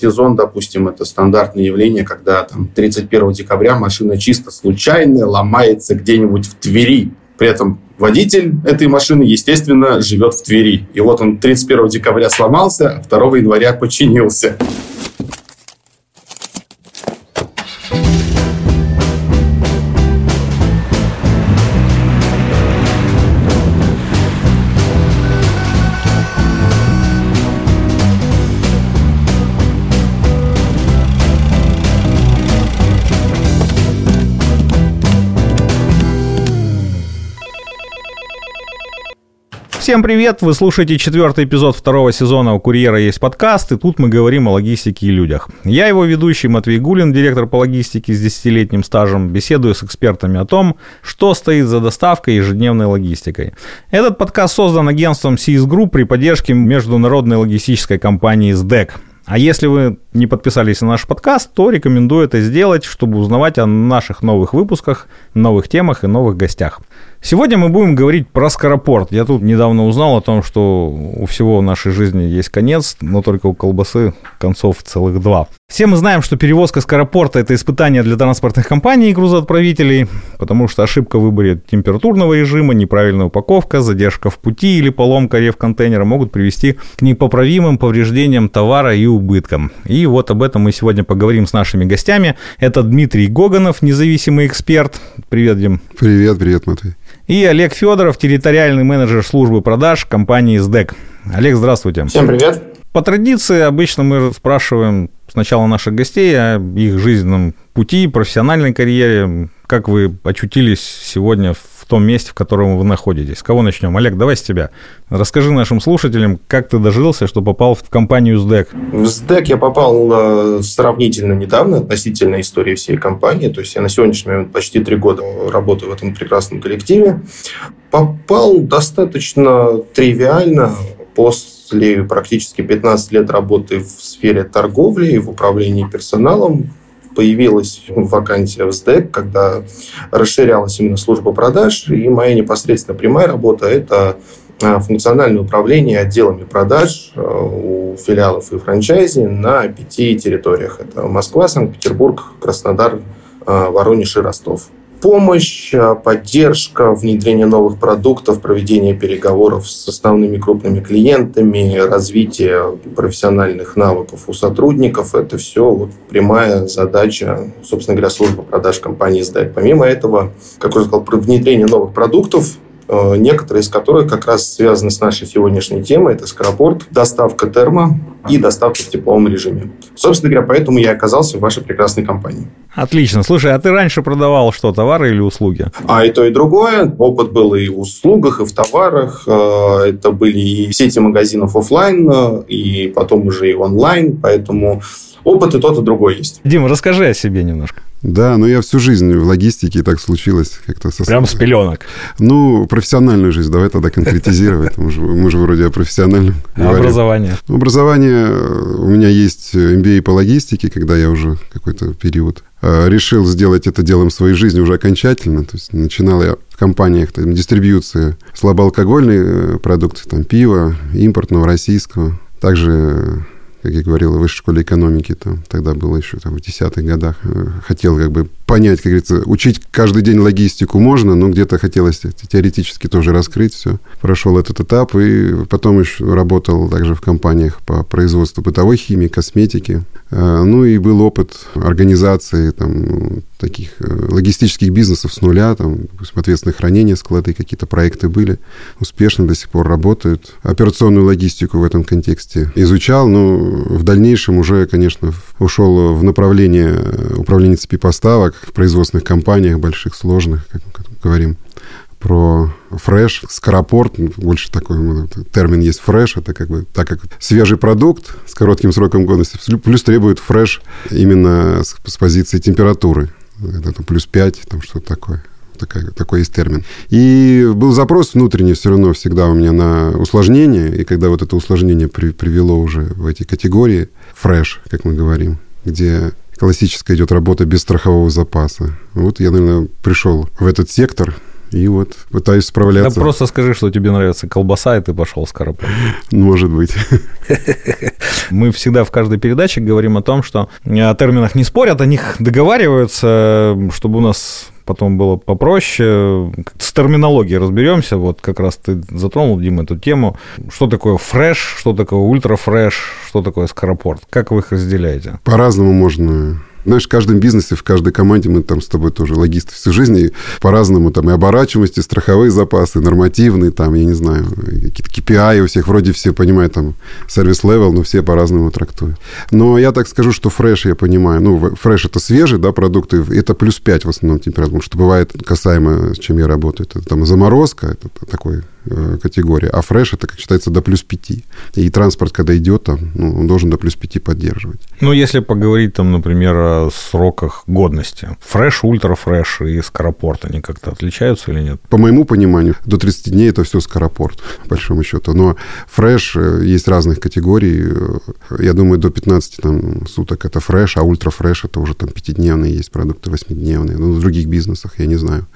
сезон, допустим, это стандартное явление, когда там 31 декабря машина чисто случайно ломается где-нибудь в Твери. При этом водитель этой машины, естественно, живет в Твери. И вот он 31 декабря сломался, а 2 января починился. Всем привет! Вы слушаете четвертый эпизод второго сезона «У курьера есть подкаст», и тут мы говорим о логистике и людях. Я его ведущий Матвей Гулин, директор по логистике с десятилетним стажем, беседую с экспертами о том, что стоит за доставкой и ежедневной логистикой. Этот подкаст создан агентством CS Group при поддержке международной логистической компании SDEC. А если вы не подписались на наш подкаст, то рекомендую это сделать, чтобы узнавать о наших новых выпусках, новых темах и новых гостях. Сегодня мы будем говорить про скоропорт. Я тут недавно узнал о том, что у всего в нашей жизни есть конец, но только у колбасы концов целых два. Все мы знаем, что перевозка скоропорта – это испытание для транспортных компаний и грузоотправителей, потому что ошибка в выборе температурного режима, неправильная упаковка, задержка в пути или поломка рев-контейнера могут привести к непоправимым повреждениям товара и убыткам. И вот об этом мы сегодня поговорим с нашими гостями. Это Дмитрий Гоганов, независимый эксперт. Привет, Дим. Привет, привет, Матвей. И Олег Федоров, территориальный менеджер службы продаж компании СДЭК. Олег, здравствуйте. Всем привет. По традиции обычно мы спрашиваем сначала наших гостей о их жизненном пути, профессиональной карьере. Как вы очутились сегодня в том месте, в котором вы находитесь. С кого начнем? Олег, давай с тебя. Расскажи нашим слушателям, как ты дожился, что попал в компанию СДЭК. В СДЭК я попал э, сравнительно недавно, относительно истории всей компании. То есть я на сегодняшний момент почти три года работаю в этом прекрасном коллективе. Попал достаточно тривиально после практически 15 лет работы в сфере торговли и в управлении персоналом появилась вакансия в СДЭК, когда расширялась именно служба продаж, и моя непосредственно прямая работа – это а, функциональное управление отделами продаж а, у филиалов и франчайзи на пяти территориях. Это Москва, Санкт-Петербург, Краснодар, а, Воронеж и Ростов помощь, а, поддержка, внедрение новых продуктов, проведение переговоров с основными крупными клиентами, развитие профессиональных навыков у сотрудников – это все вот прямая задача, собственно говоря, службы продаж компании «Сдать». Помимо этого, как я сказал, внедрение новых продуктов, Э, некоторые из которых как раз связаны с нашей сегодняшней темой. Это скоропорт, доставка термо и доставка в тепловом режиме. Собственно говоря, поэтому я оказался в вашей прекрасной компании. Отлично. Слушай, а ты раньше продавал что, товары или услуги? А и то, и другое. Опыт был и в услугах, и в товарах. Э, это были и сети магазинов офлайн, э, и потом уже и онлайн. Поэтому опыт и тот, и другой есть. Дима, расскажи о себе немножко. Да, но я всю жизнь в логистике, и так случилось. Как-то со... Прям с пеленок. Ну, профессиональную жизнь, давай тогда конкретизировать. Мы же, мы же вроде о профессиональном а образование? Ну, образование, э, у меня есть MBA по логистике, когда я уже какой-то период э, решил сделать это делом своей жизни уже окончательно. То есть начинал я в компаниях там, дистрибьюции слабоалкогольной э, продукции, там пива, импортного, российского. Также как я говорил, в высшей школе экономики, там, тогда было еще там, в десятых годах, э, хотел как бы понять, как говорится, учить каждый день логистику можно, но где-то хотелось теоретически тоже раскрыть все. Прошел этот этап и потом еще работал также в компаниях по производству бытовой химии, косметики. Э, ну и был опыт организации там, таких э, логистических бизнесов с нуля, там, ответственное хранение, склады, какие-то проекты были, успешно до сих пор работают. Операционную логистику в этом контексте изучал, но в дальнейшем уже, конечно, ушел в направление управления цепи поставок в производственных компаниях больших, сложных, как мы говорим про фреш, скоропорт, больше такой ну, термин есть фреш, это как бы так как свежий продукт с коротким сроком годности, плюс требует фреш именно с, с позиции температуры это плюс 5, там что-то такое. Такой, такой есть термин. И был запрос внутренний все равно всегда у меня на усложнение, и когда вот это усложнение при, привело уже в эти категории, фреш, как мы говорим, где классическая идет работа без страхового запаса. Вот я, наверное, пришел в этот сектор, И вот пытаюсь справляться. Да просто скажи, что тебе нравится колбаса, и ты пошел с коробкой. Может быть. Мы всегда в каждой передаче говорим о том, что о терминах не спорят, о них договариваются, чтобы у нас потом было попроще. С терминологией разберемся. Вот как раз ты затронул, Дима, эту тему. Что такое fresh, что такое ultra-fresh, что такое скоропорт? Как вы их разделяете? По-разному можно знаешь, в каждом бизнесе, в каждой команде мы там с тобой тоже логисты всю жизнь по-разному там и оборачиваемости, страховые запасы, нормативные, там, я не знаю, какие-то KPI у всех, вроде все понимают там service level, но все по-разному трактуют. Но я так скажу, что fresh я понимаю, ну, fresh это свежий, да, продукты, это плюс 5 в основном температура, потому что бывает касаемо, с чем я работаю, это там заморозка, это такой категория. А фреш это, как считается, до плюс 5. И транспорт, когда идет там, ну, он должен до плюс 5 поддерживать. Ну, если поговорить там, например, о сроках годности. Фреш, ультрафреш и скоропорт, они как-то отличаются или нет? По моему пониманию, до 30 дней это все скоропорт, по большому счету. Но фреш э, есть разных категорий. Э, я думаю, до 15 там, суток это фреш, а ультрафреш это уже там 5-дневные есть продукты, 8-дневные. Ну, в других бизнесах, я не знаю.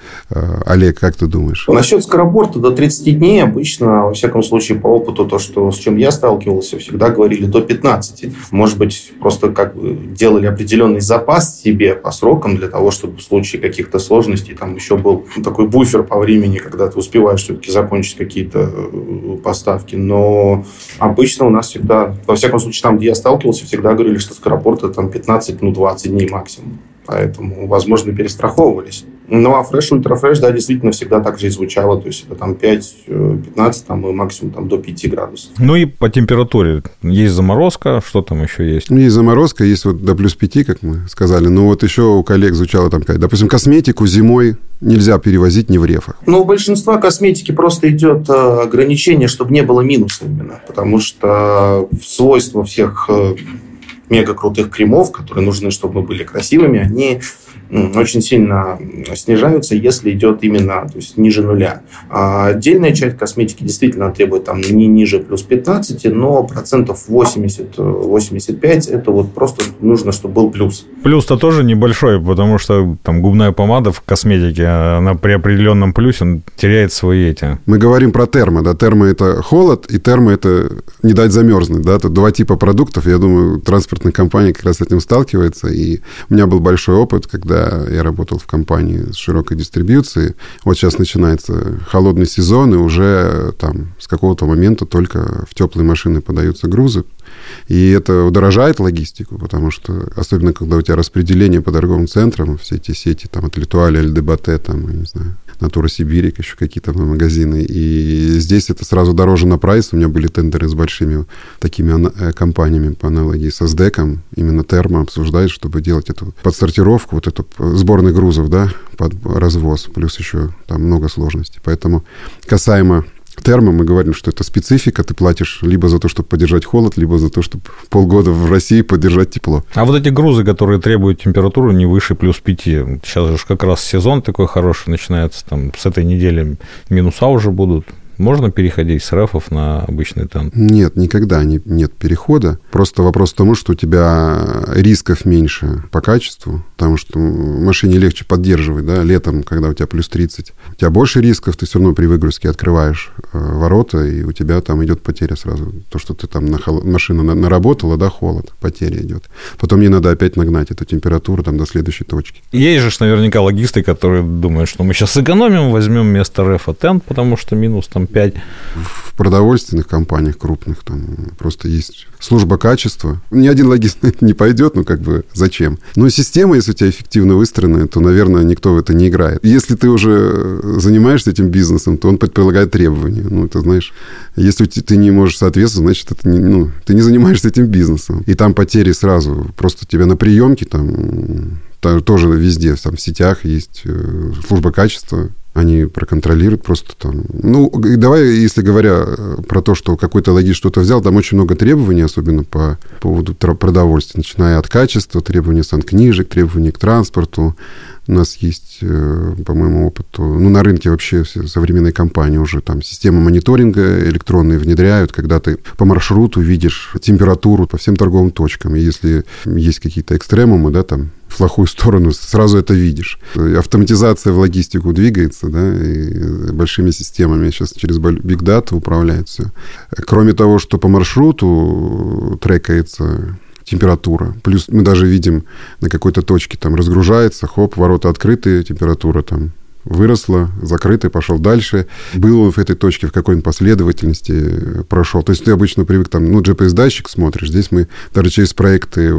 Олег, как ты думаешь? Насчет скоропорта до 30 дней обычно, во всяком случае, по опыту, то, что, с чем я сталкивался, всегда говорили до 15. Может быть, просто как бы делали определенный запас себе по срокам для того, чтобы в случае каких-то сложностей там еще был такой буфер по времени, когда ты успеваешь все-таки закончить какие-то э, поставки. Но обычно у нас всегда, во всяком случае, там, где я сталкивался, всегда говорили, что скоропорт это там 15, ну, 20 дней максимум. Поэтому, возможно, перестраховывались. Ну, а фреш, ультрафреш, да, действительно всегда так же и звучало. То есть это там 5-15, э, там и максимум там, до 5 градусов. Ну и по температуре. Есть заморозка, что там еще есть? Ну, есть заморозка, есть вот до плюс 5, как мы сказали. Но вот еще у коллег звучало там, допустим, косметику зимой нельзя перевозить не в рефах. Ну, у большинства косметики просто идет э, ограничение, чтобы не было минуса именно. Потому что свойства всех э, мега крутых кремов, которые нужны, чтобы мы были красивыми, они очень сильно снижаются, если идет именно то есть, ниже нуля. А отдельная часть косметики действительно требует там не ниже плюс 15, но процентов 80-85 это вот просто нужно, чтобы был плюс. Плюс-то тоже небольшой, потому что там губная помада в косметике, она при определенном плюсе теряет свои эти. Мы говорим про термо, да, термо это холод, и термо это не дать замерзнуть, да, это два типа продуктов, я думаю, транспортная компания как раз с этим сталкивается, и у меня был большой опыт, когда когда я работал в компании с широкой дистрибьюцией. Вот сейчас начинается холодный сезон, и уже там с какого-то момента только в теплые машины подаются грузы. И это удорожает логистику, потому что, особенно когда у тебя распределение по торговым центрам, все эти сети, там, от Литуаля, Эльдебате, там, я не знаю, Натура Сибирик, еще какие-то магазины. И здесь это сразу дороже на прайс. У меня были тендеры с большими такими э, компаниями по аналогии со СДЭКом. Именно Термо обсуждает, чтобы делать эту подсортировку, вот эту сборных грузов, да, под развоз. Плюс еще там много сложностей. Поэтому касаемо термо, мы говорим, что это специфика, ты платишь либо за то, чтобы поддержать холод, либо за то, чтобы полгода в России поддержать тепло. А вот эти грузы, которые требуют температуру не выше плюс 5, сейчас же как раз сезон такой хороший начинается, там с этой недели минуса уже будут, можно переходить с рефов на обычный тент? Нет, никогда не, нет перехода. Просто вопрос в том, что у тебя рисков меньше по качеству, потому что машине легче поддерживать, да, летом, когда у тебя плюс 30. У тебя больше рисков, ты все равно при выгрузке открываешь э, ворота, и у тебя там идет потеря сразу. То, что ты там на хол... машина на... наработала, да, холод, потеря идет. Потом не надо опять нагнать эту температуру там до следующей точки. Есть же наверняка логисты, которые думают, что мы сейчас сэкономим, возьмем вместо рефа тент, потому что минус там 5. В продовольственных компаниях крупных там просто есть служба качества. Ни один логист не пойдет, ну как бы зачем? Но система, если у тебя эффективно выстроена, то, наверное, никто в это не играет. Если ты уже занимаешься этим бизнесом, то он предполагает требования. Ну, это знаешь, если ты не можешь соответствовать, значит, это не, ну, ты не занимаешься этим бизнесом. И там потери сразу. Просто тебя на приемке там тоже везде, там в сетях есть э, служба качества, они проконтролируют просто там. Ну, давай, если говоря э, про то, что какой-то логист что-то взял, там очень много требований, особенно по поводу продовольствия, начиная от качества, требования санкнижек, требования к транспорту. У нас есть, э, по моему опыту, ну, на рынке вообще все современные компании уже там системы мониторинга электронные внедряют, когда ты по маршруту видишь температуру по всем торговым точкам. И если есть какие-то экстремумы, да, там в плохую сторону, сразу это видишь. Автоматизация в логистику двигается, да, и большими системами сейчас через Big Data управляет все. Кроме того, что по маршруту трекается температура. Плюс мы даже видим на какой-то точке там разгружается, хоп, ворота открыты, температура там выросла, закрытый, пошел дальше. Был он в этой точке, в какой-нибудь последовательности прошел. То есть ты обычно привык там, ну, GPS-датчик смотришь. Здесь мы даже через проекты,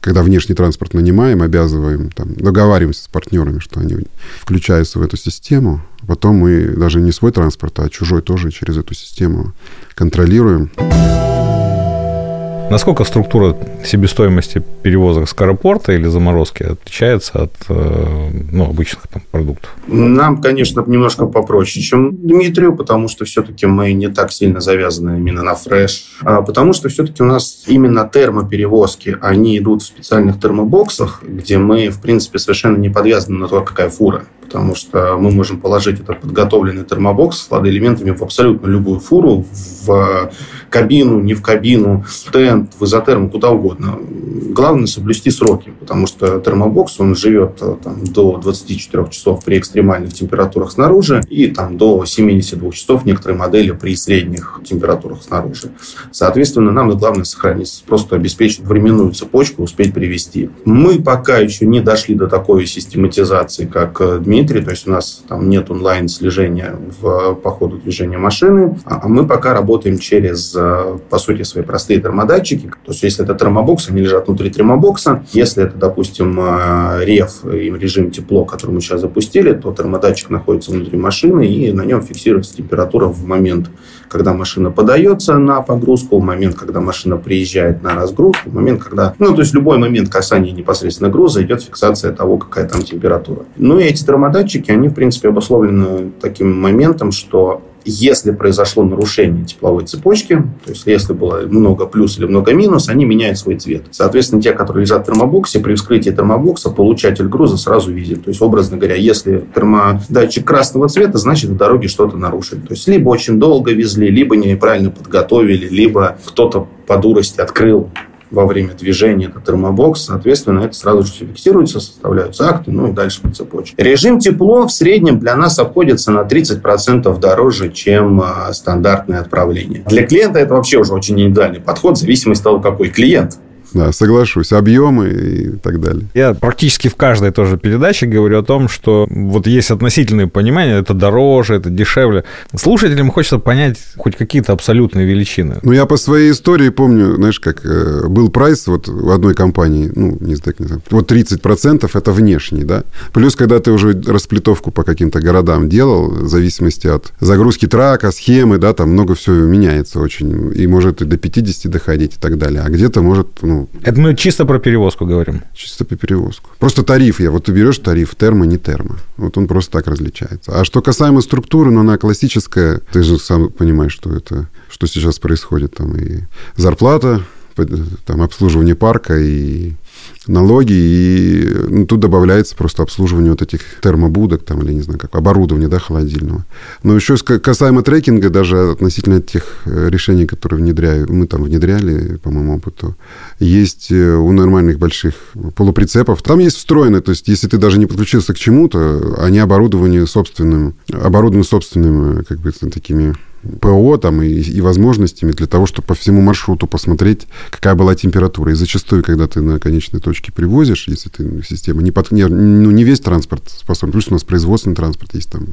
когда внешний транспорт нанимаем, обязываем, там, договариваемся с партнерами, что они включаются в эту систему. Потом мы даже не свой транспорт, а чужой тоже через эту систему контролируем. Насколько структура себестоимости перевозок с аэропорта или заморозки отличается от э, ну, обычных там, продуктов? Нам, конечно, немножко попроще, чем Дмитрию, потому что все-таки мы не так сильно завязаны именно на фреш, а потому что все-таки у нас именно термоперевозки, они идут в специальных термобоксах, где мы, в принципе, совершенно не подвязаны на то, какая фура потому что мы можем положить этот подготовленный термобокс с ладоэлементами в абсолютно любую фуру, в кабину, не в кабину, в тент, в изотерм, куда угодно. Главное соблюсти сроки, потому что термобокс, он живет э, там, до 24 часов при экстремальных температурах снаружи и там, до 72 часов некоторые модели при средних температурах снаружи. Соответственно, нам главное сохранить, просто обеспечить временную цепочку, успеть привести. Мы пока еще не дошли до такой систематизации, как э, Дмитрий, то есть у нас там нет онлайн-слежения в, по ходу движения машины, а мы пока работаем через по сути, свои простые термодатчики. То есть, если это термобокс, они лежат внутри термобокса. Если это, допустим, э, реф и режим тепло, который мы сейчас запустили, то термодатчик находится внутри машины, и на нем фиксируется температура в момент, когда машина подается на погрузку, в момент, когда машина приезжает на разгрузку, в момент, когда... Ну, то есть, любой момент касания непосредственно груза идет фиксация того, какая там температура. Ну, и эти термодатчики, они, в принципе, обусловлены таким моментом, что если произошло нарушение тепловой цепочки, то есть если было много плюс или много минус, они меняют свой цвет. Соответственно, те, которые лежат в термобоксе, при вскрытии термобокса получатель груза сразу видит. То есть, образно говоря, если термодатчик красного цвета, значит, в дороге что-то нарушили. То есть, либо очень долго везли, либо неправильно подготовили, либо кто-то по дурости открыл во время движения это термобокс, соответственно, это сразу же фиксируется, составляются акты, ну и дальше по цепочке. Режим тепло в среднем для нас обходится на 30% дороже, чем а, стандартное отправление. Для клиента это вообще уже очень индивидуальный подход, в зависимости от того, какой клиент. Да, соглашусь. Объемы и так далее. Я практически в каждой тоже передаче говорю о том, что вот есть относительное понимание, это дороже, это дешевле. Слушателям хочется понять хоть какие-то абсолютные величины. Ну, я по своей истории помню, знаешь, как э, был прайс вот в одной компании, ну, не знаю, не знаю, вот 30% это внешний, да. Плюс, когда ты уже расплитовку по каким-то городам делал, в зависимости от загрузки трака, схемы, да, там много всего меняется очень. И может и до 50 доходить и так далее. А где-то может, ну, это мы чисто про перевозку говорим. Чисто по перевозку. Просто тариф я. Вот ты берешь тариф термо, не термо. Вот он просто так различается. А что касаемо структуры, ну, она классическая. Ты же сам понимаешь, что это, что сейчас происходит. Там и зарплата, там обслуживание парка и налоги, и ну, тут добавляется просто обслуживание вот этих термобудок, там, или не знаю, как оборудование, да, холодильного. Но еще касаемо трекинга, даже относительно тех э, решений, которые внедряю, мы там внедряли, по моему опыту, есть э, у нормальных больших полуприцепов, там есть встроенные, то есть если ты даже не подключился к чему-то, они оборудованы собственным, оборудованы собственными, как бы, такими ПО там, и, и возможностями для того, чтобы по всему маршруту посмотреть, какая была температура. И зачастую, когда ты на конечной точке привозишь, если ты система не, под, не, ну, не весь транспорт способен, плюс у нас производственный транспорт есть там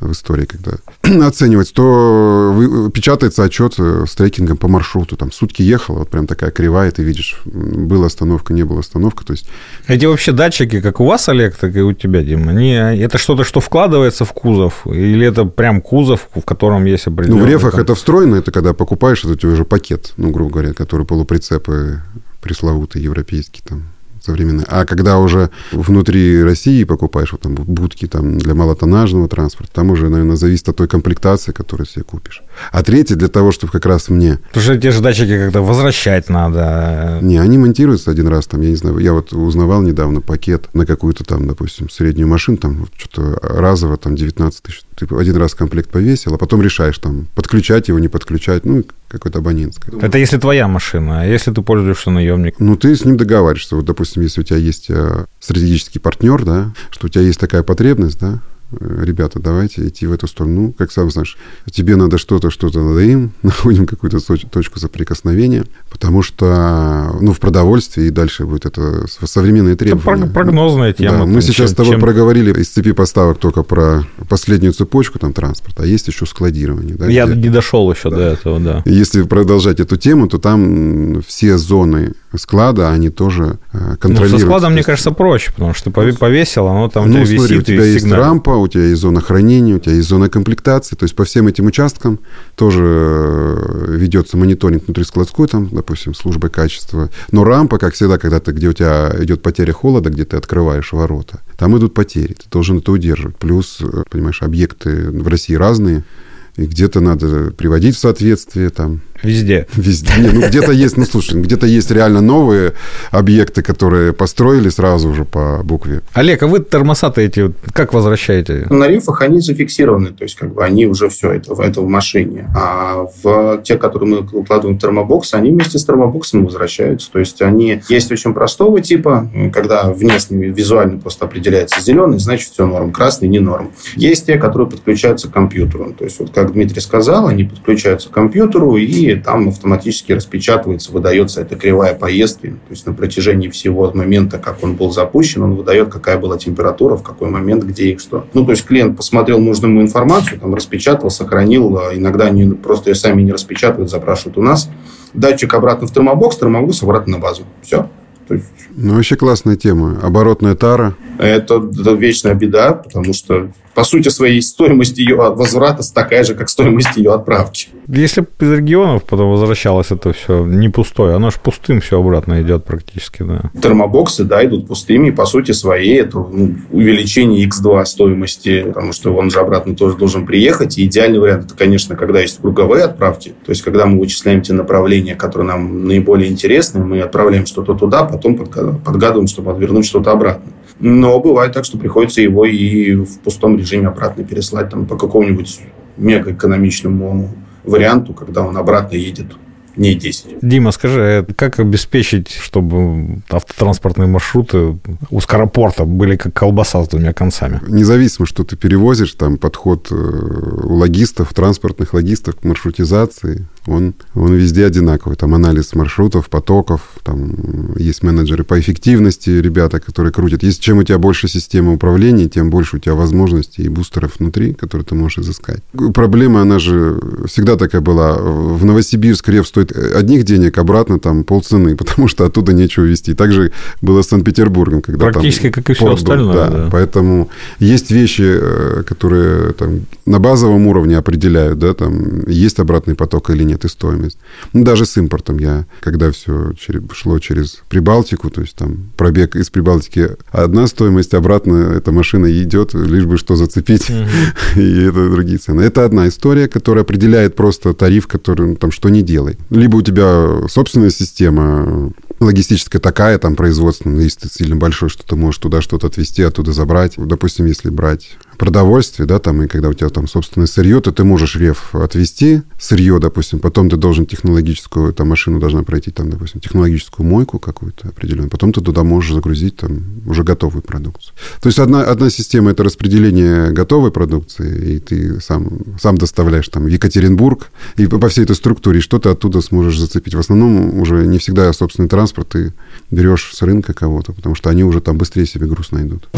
в истории, когда оценивать, то вы, печатается отчет э, с трекингом по маршруту. Там сутки ехал, вот прям такая кривая, ты видишь, была остановка, не была остановка. То есть... Эти вообще датчики, как у вас, Олег, так и у тебя, Дима, они, это что-то, что вкладывается в кузов? Или это прям кузов, в котором есть ну, в рефах это встроено, это когда покупаешь, это у тебя уже пакет, ну, грубо говоря, который полуприцепы пресловутые европейские там современные. А когда уже внутри России покупаешь вот там будки там, для малотоннажного транспорта, там уже, наверное, зависит от той комплектации, которую себе купишь. А третий для того, чтобы как раз мне... Потому что те же датчики когда возвращать надо. Не, они монтируются один раз, там, я не знаю, я вот узнавал недавно пакет на какую-то там, допустим, среднюю машину, там что-то разово, там 19 тысяч. Ты один раз комплект повесил, а потом решаешь там подключать его, не подключать, ну, какой-то абонентское. Это если твоя машина, а если ты пользуешься наемником? Ну, ты с ним договариваешься. Вот, допустим, допустим, если у тебя есть э, стратегический партнер, да, что у тебя есть такая потребность, да, Э, ребята, давайте идти в эту сторону. Ну, как сам знаешь, тебе надо что-то, что-то надо им, находим какую-то точку соприкосновения, потому что, ну, в продовольствии и дальше будет это современные требования. Это прогнозная тема. Да, мы сейчас чем, с тобой чем... проговорили из цепи поставок только про последнюю цепочку там транспорта, а есть еще складирование. Да, Я где... не дошел еще да. до этого, да. Если продолжать эту тему, то там все зоны склада, они тоже контролируют. Ну, со складом, мне кажется, проще, потому что повесил, оно там ну, у тебя смотри, висит у тебя есть сигнал. рампа, у тебя есть зона хранения, у тебя есть зона комплектации. То есть по всем этим участкам тоже э, ведется мониторинг внутри складской, там, допустим, службы качества. Но рампа, как всегда, когда ты, где у тебя идет потеря холода, где ты открываешь ворота, там идут потери. Ты должен это удерживать. Плюс, э, понимаешь, объекты в России разные. И где-то надо приводить в соответствие там Везде. Везде. Не, ну, где-то есть, ну, слушай, где-то есть реально новые объекты, которые построили сразу уже по букве. Олег, а вы тормоза эти как возвращаете? На рифах они зафиксированы, то есть, как бы, они уже все, это, это в машине. А в те, которые мы укладываем в термобокс, они вместе с термобоксом возвращаются. То есть, они есть очень простого типа, когда внешне, визуально просто определяется зеленый, значит, все норм. Красный не норм. Есть те, которые подключаются к компьютеру. То есть, вот как Дмитрий сказал, они подключаются к компьютеру и там автоматически распечатывается, выдается эта кривая поездки. То есть на протяжении всего момента, как он был запущен, он выдает, какая была температура, в какой момент, где и что. Ну, то есть клиент посмотрел нужную ему информацию, там распечатал, сохранил. А иногда они просто ее сами не распечатывают, запрашивают у нас. Датчик обратно в термобокс, термобокс обратно на базу. Все. То есть... Ну, вообще классная тема. Оборотная тара. Это, это вечная беда, потому что по сути своей стоимость ее возврата такая же, как стоимость ее отправки. Если бы из регионов потом возвращалось это все не пустое, оно же пустым все обратно идет практически, да. Термобоксы, да, идут пустыми, по сути своей это ну, увеличение x2 стоимости, потому что он же обратно тоже должен приехать. И идеальный вариант, это, конечно, когда есть круговые отправки, то есть когда мы вычисляем те направления, которые нам наиболее интересны, мы отправляем что-то туда, потом подгадываем, чтобы отвернуть что-то обратно. Но бывает так, что приходится его и в пустом режиме обратно переслать там, по какому-нибудь мега экономичному варианту, когда он обратно едет не 10. Дима, скажи, а как обеспечить, чтобы автотранспортные маршруты у скоропорта были как колбаса с двумя концами? Независимо, что ты перевозишь, там подход э, у логистов, транспортных логистов к маршрутизации, он, он везде одинаковый. Там анализ маршрутов, потоков, там есть менеджеры по эффективности, ребята, которые крутят. Если чем у тебя больше системы управления, тем больше у тебя возможностей и бустеров внутри, которые ты можешь изыскать. Проблема, она же всегда такая была. В Новосибирск рев стоит одних денег, обратно там полцены, потому что оттуда нечего везти. Также было с Санкт-Петербургом. Когда Практически там как и все остальное. Да, да. Поэтому есть вещи, э, которые там, на базовом уровне определяют, да, там есть обратный поток или нет нет и стоимость. Ну, даже с импортом я, когда все шло через Прибалтику, то есть там пробег из Прибалтики одна стоимость, обратно эта машина идет, лишь бы что зацепить, и это другие цены. Это одна история, которая определяет просто тариф, который ну, там что не делай. Либо у тебя собственная система логистическая такая, там производственная, если ты сильно большой, что ты можешь туда что-то отвезти, оттуда забрать. Допустим, если брать продовольствие, да, там, и когда у тебя там собственное сырье, то ты можешь реф отвезти, сырье, допустим, потом ты должен технологическую, эта машина должна пройти, там, допустим, технологическую мойку какую-то определенную, потом ты туда можешь загрузить там уже готовую продукцию. То есть одна, одна система – это распределение готовой продукции, и ты сам, сам доставляешь там в Екатеринбург, и по всей этой структуре, что ты оттуда сможешь зацепить. В основном уже не всегда собственный транспорт ты берешь с рынка кого-то, потому что они уже там быстрее себе груз найдут.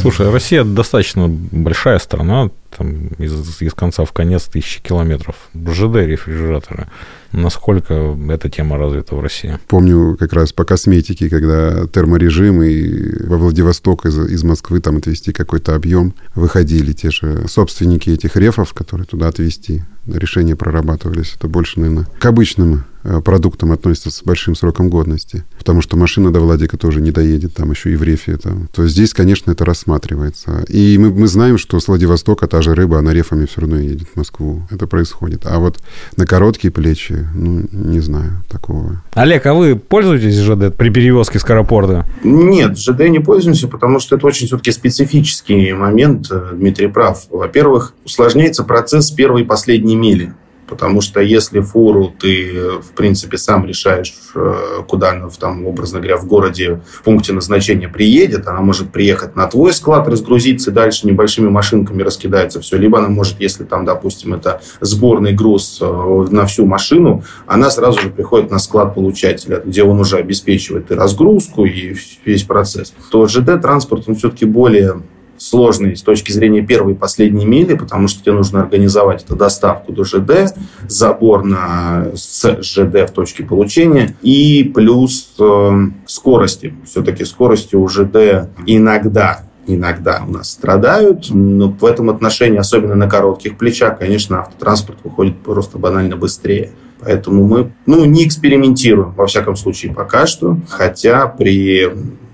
Слушай, Россия достаточно большая страна, там из, из конца в конец тысячи километров. ЖД рефрижераторы. Насколько эта тема развита в России? Помню как раз по косметике, когда терморежим и во Владивосток из, из Москвы там отвезти какой-то объем, выходили те же собственники этих рефов, которые туда отвезти. Решения прорабатывались. Это больше, наверное, к обычным продуктам относится с большим сроком годности, потому что машина до Владика тоже не доедет, там еще и в рефе. Там. То здесь, конечно, это рассматривается. И мы, мы знаем, что с Владивостока та же рыба, она рефами все равно едет в Москву. Это происходит. А вот на короткие плечи, ну, не знаю такого. Олег, а вы пользуетесь ЖД при перевозке с Скоропорта? Нет, ЖД не пользуемся, потому что это очень все-таки специфический момент. Э, Дмитрий прав. Во-первых, усложняется процесс первой и последней мили Потому что если фуру ты, в принципе, сам решаешь, э, куда она, там, образно говоря, в городе в пункте назначения приедет, она может приехать на твой склад, разгрузиться, дальше небольшими машинками раскидается все. Либо она может, если там, допустим, это сборный груз э, на всю машину, она сразу же приходит на склад получателя, где он уже обеспечивает и разгрузку, и весь процесс. То ЖД-транспорт, он все-таки более сложный с точки зрения первой и последней мили, потому что тебе нужно организовать эту доставку до ЖД, забор на, с ЖД в точке получения и плюс э, скорости. Все-таки скорости у ЖД иногда иногда у нас страдают, но в этом отношении, особенно на коротких плечах, конечно, автотранспорт выходит просто банально быстрее. Поэтому мы ну, не экспериментируем, во всяком случае, пока что. Хотя при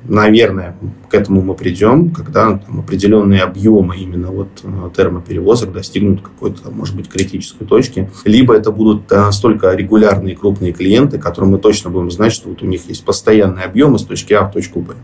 наверное, к этому мы придем, когда там, определенные объемы именно вот э, термоперевозок достигнут какой-то, может быть, критической точки. Либо это будут настолько регулярные крупные клиенты, которым мы точно будем знать, что вот у них есть постоянные объемы с точки А в точку Б.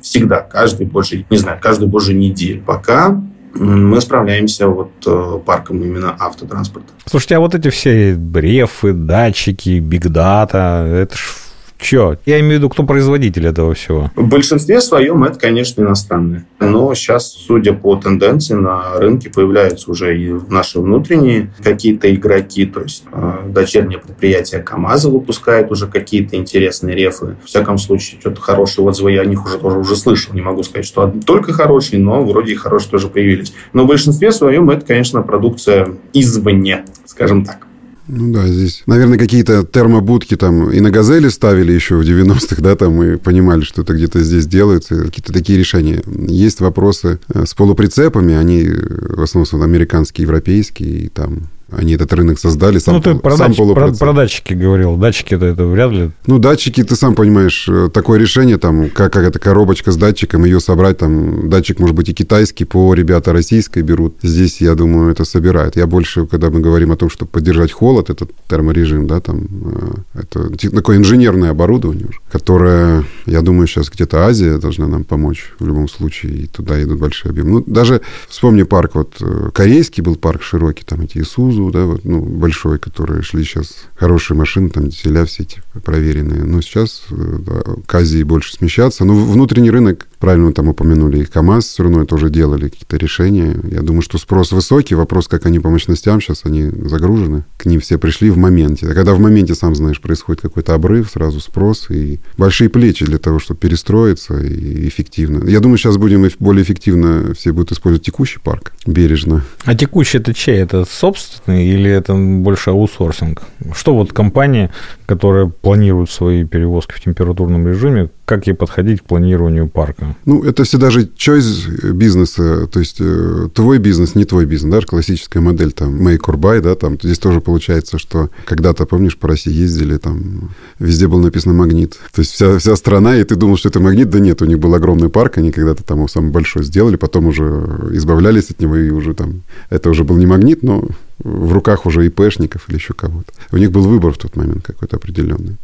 Всегда, каждый божий, не знаю, каждый божий неделю. Пока мы справляемся вот э, парком именно автотранспорта. Слушайте, а вот эти все рефы, датчики, бигдата, это ж Че? Я имею в виду, кто производитель этого всего? В большинстве своем это, конечно, иностранные. Но сейчас, судя по тенденции, на рынке появляются уже и наши внутренние какие-то игроки. То есть э, дочернее предприятие КАМАЗа выпускает уже какие-то интересные рефы. В всяком случае, что-то хорошие отзывы я о них уже тоже уже слышал. Не могу сказать, что только хорошие, но вроде и хорошие тоже появились. Но в большинстве своем это, конечно, продукция извне, скажем так. Ну да, здесь, наверное, какие-то термобудки там и на «Газели» ставили еще в 90-х, да, там мы понимали, что это где-то здесь делается, какие-то такие решения. Есть вопросы э, с полуприцепами, они в основном американские, европейские, и там они этот рынок создали. Сам, ну, ты про, сам датчик, про, про датчики говорил. Датчики это, вряд ли. Ну, датчики, ты сам понимаешь, э, такое решение, там, как, как эта коробочка с датчиком, ее собрать, там, датчик может быть и китайский, по ребята российской берут. Здесь, я думаю, это собирают. Я больше, когда мы говорим о том, чтобы поддержать холод, этот терморежим, да, там, э, это такое инженерное оборудование, которое, я думаю, сейчас где-то Азия должна нам помочь в любом случае, и туда идут большие объемы. Ну, даже вспомни парк, вот, э, корейский был парк широкий, там эти Исузу, Isuzu, да, вот, ну, большой, которые шли сейчас, хорошие машины, там, дизеля все эти проверенные. Но сейчас э, да, к Азии больше смещаться. Но внутренний рынок, правильно там упомянули, и КАМАЗ все равно это уже делали какие-то решения. Я думаю, что спрос высокий. Вопрос, как они по мощностям сейчас, они загружены. К ним все пришли в моменте. А когда в моменте, сам знаешь, происходит какой-то обрыв, сразу спрос и большие плечи для того, чтобы перестроиться и эффективно. Я думаю, сейчас будем более эффективно все будут использовать текущий парк бережно. А текущий это чей? Это собственный или это больше аутсорсинг? Что вот компания, которая планирует свои перевозки в температурном режиме, как ей подходить к планированию парка? Ну, это всегда же choice бизнеса, то есть э, твой бизнес, не твой бизнес, да, классическая модель там make or buy, да, там здесь тоже получается, что когда-то, помнишь, по России ездили, там везде было написано магнит, то есть вся, вся страна, и ты думал, что это магнит, да нет, у них был огромный парк, они когда-то там его самый большой сделали, потом уже избавлялись от него, и уже там, это уже был не магнит, но в руках уже ИПшников или еще кого-то. У них был выбор в тот момент какой-то определенный.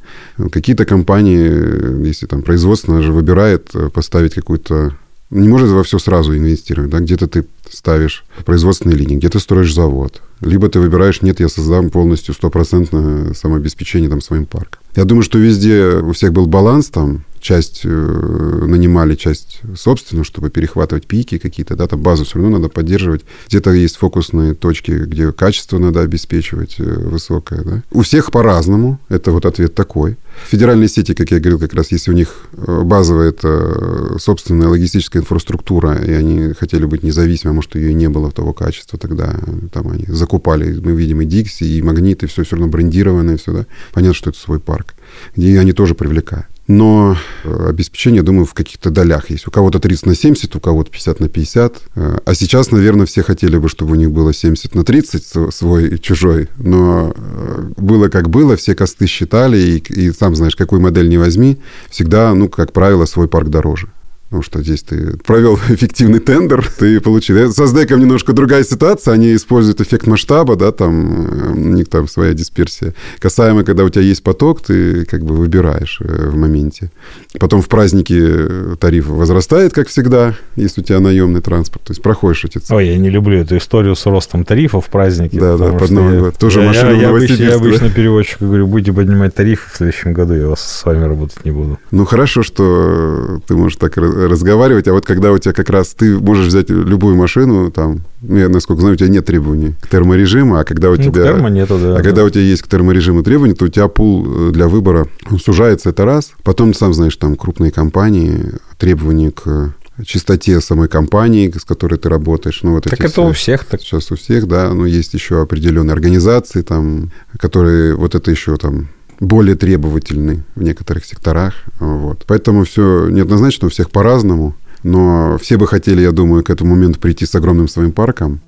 Какие-то компании, если там производство же выбирает э, поставить какую-то не может во все сразу инвестировать, да, где-то ты ставишь производственные линии, где-то строишь завод, либо ты выбираешь, нет, я создам полностью стопроцентное самообеспечение там своим парком. Я думаю, что везде у всех был баланс там, часть э, нанимали, часть собственную, чтобы перехватывать пики какие-то, да, там базу все равно надо поддерживать. Где-то есть фокусные точки, где качество надо обеспечивать э, высокое, да. У всех по-разному, это вот ответ такой. Федеральные сети, как я говорил, как раз если у них э, базовая это собственная логистическая инфраструктура, и они хотели быть независимы, может, ее не было того качества, тогда там они закупали, мы видим и Дикси, и Магнит, и все все равно брендированное, все, да. Понятно, что это свой парк, где они тоже привлекают. Но э, обеспечение, думаю, в каких-то долях есть. У кого-то 30 на 70, у кого-то 50 на 50. Э, а сейчас, наверное, все хотели бы, чтобы у них было 70 на 30, свой и чужой. Но э, было как было, все косты считали, и, и сам знаешь, какую модель не возьми, всегда, ну, как правило, свой парк дороже. Потому что здесь ты провел эффективный тендер, ты получил. Со SDEC немножко другая ситуация, они используют эффект масштаба, да, там э, у них там своя дисперсия. Касаемо, когда у тебя есть поток, ты как бы выбираешь э, в моменте. Потом в праздники тариф возрастает, как всегда, если у тебя наемный транспорт, то есть проходишь эти цены. Ой, я не люблю эту историю с ростом тарифов в праздники. Да, да, под Новый год. Тоже машина я, я, обычно, я обычно переводчику говорю, будете поднимать тарифы в следующем году, я вас с вами работать не буду. Ну, хорошо, что ты можешь так разговаривать, а вот когда у тебя как раз ты можешь взять любую машину, там, ну, я, насколько знаю, у тебя нет требований к терморежиму, а когда у ну, тебя... термо нету, да. А да. когда у тебя есть к терморежиму требования, то у тебя пул э, для выбора сужается, это раз. Потом, сам знаешь, там крупные компании, требования к чистоте самой компании, с которой ты работаешь. Ну, вот так это все, у всех так. Сейчас у всех, да. Но есть еще определенные организации, там, которые вот это еще там более требовательны в некоторых секторах. Вот. Поэтому все неоднозначно, у всех по-разному. Но все бы хотели, я думаю, к этому моменту прийти с огромным своим парком.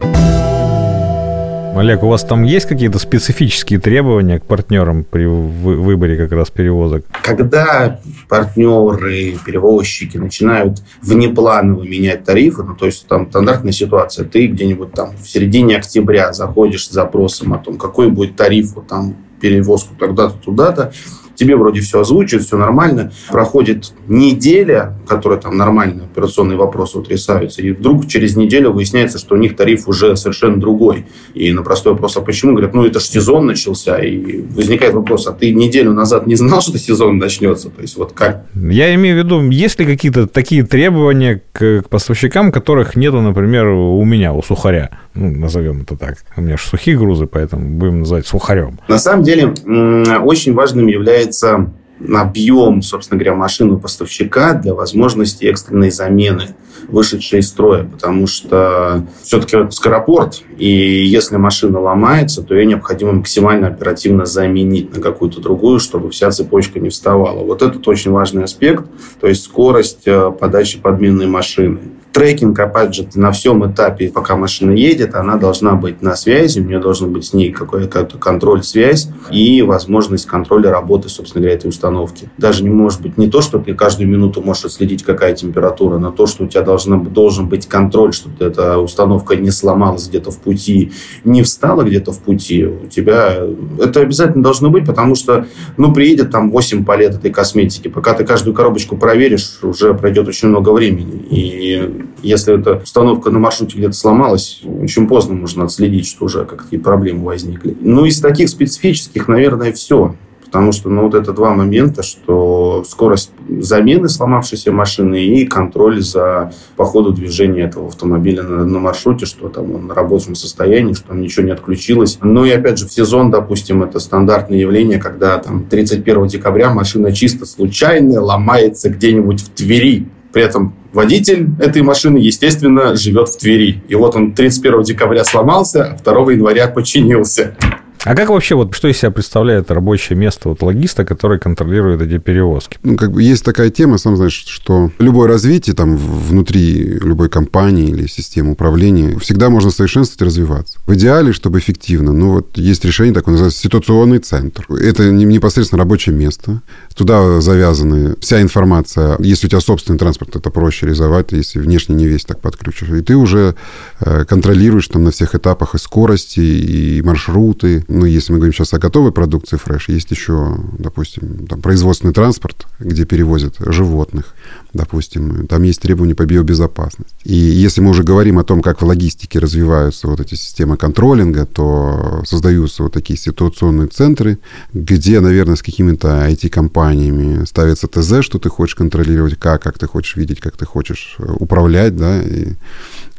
Олег, у вас там есть какие-то специфические требования к партнерам при выборе как раз перевозок? Когда партнеры, перевозчики начинают внепланово менять тарифы, ну, то есть там стандартная ситуация, ты где-нибудь там в середине октября заходишь с запросом о том, какой будет тариф вот, там перевозку тогда-то, туда-то, тебе вроде все озвучивают, все нормально. Проходит неделя, которая там нормально операционные вопросы утрясаются, и вдруг через неделю выясняется, что у них тариф уже совершенно другой. И на простой вопрос, а почему? Говорят, ну это же сезон начался. И возникает вопрос, а ты неделю назад не знал, что сезон начнется? То есть вот как? Я имею в виду, есть ли какие-то такие требования к поставщикам, которых нету, например, у меня, у сухаря? Ну, назовем это так. У меня же сухие грузы, поэтому будем называть сухарем. На самом деле, очень важным является является объем, собственно говоря, машины поставщика для возможности экстренной замены вышедшей из строя, потому что все-таки это скоропорт, и если машина ломается, то ее необходимо максимально оперативно заменить на какую-то другую, чтобы вся цепочка не вставала. Вот это очень важный аспект, то есть скорость э, подачи подменной машины трекинг, опять же, на всем этапе, пока машина едет, она должна быть на связи, у нее должен быть с ней какой-то контроль, связь и возможность контроля работы, собственно говоря, этой установки. Даже не может быть не то, что ты каждую минуту можешь отследить, какая температура, но то, что у тебя должна, должен быть контроль, чтобы эта установка не сломалась где-то в пути, не встала где-то в пути, у тебя это обязательно должно быть, потому что, ну, приедет там 8 палет этой косметики, пока ты каждую коробочку проверишь, уже пройдет очень много времени. И если эта установка на маршруте где-то сломалась, очень поздно можно отследить, что уже какие проблемы возникли. Ну, из таких специфических, наверное, все. Потому что ну, вот это два момента, что скорость замены сломавшейся машины и контроль за по ходу движения этого автомобиля на, на маршруте, что там он на рабочем состоянии, что там ничего не отключилось. Ну и опять же в сезон, допустим, это стандартное явление, когда там 31 декабря машина чисто случайно ломается где-нибудь в Твери. При этом водитель этой машины, естественно, живет в Твери. И вот он 31 декабря сломался, а 2 января починился. А как вообще, вот что из себя представляет рабочее место вот логиста, который контролирует эти перевозки? Ну, как бы есть такая тема, сам знаешь, что любое развитие там внутри любой компании или системы управления всегда можно совершенствовать и развиваться. В идеале, чтобы эффективно, ну вот есть решение такое, называется ситуационный центр. Это непосредственно рабочее место. Туда завязаны вся информация. Если у тебя собственный транспорт, это проще реализовать, если внешне не весь так подключишь. И ты уже э, контролируешь там на всех этапах и скорости, и маршруты, ну, если мы говорим сейчас о готовой продукции фреш, есть еще, допустим, там, производственный транспорт, где перевозят животных, допустим, там есть требования по биобезопасности. И если мы уже говорим о том, как в логистике развиваются вот эти системы контролинга, то создаются вот такие ситуационные центры, где, наверное, с какими-то IT-компаниями ставится ТЗ, что ты хочешь контролировать, как, как ты хочешь видеть, как ты хочешь э, управлять, да, и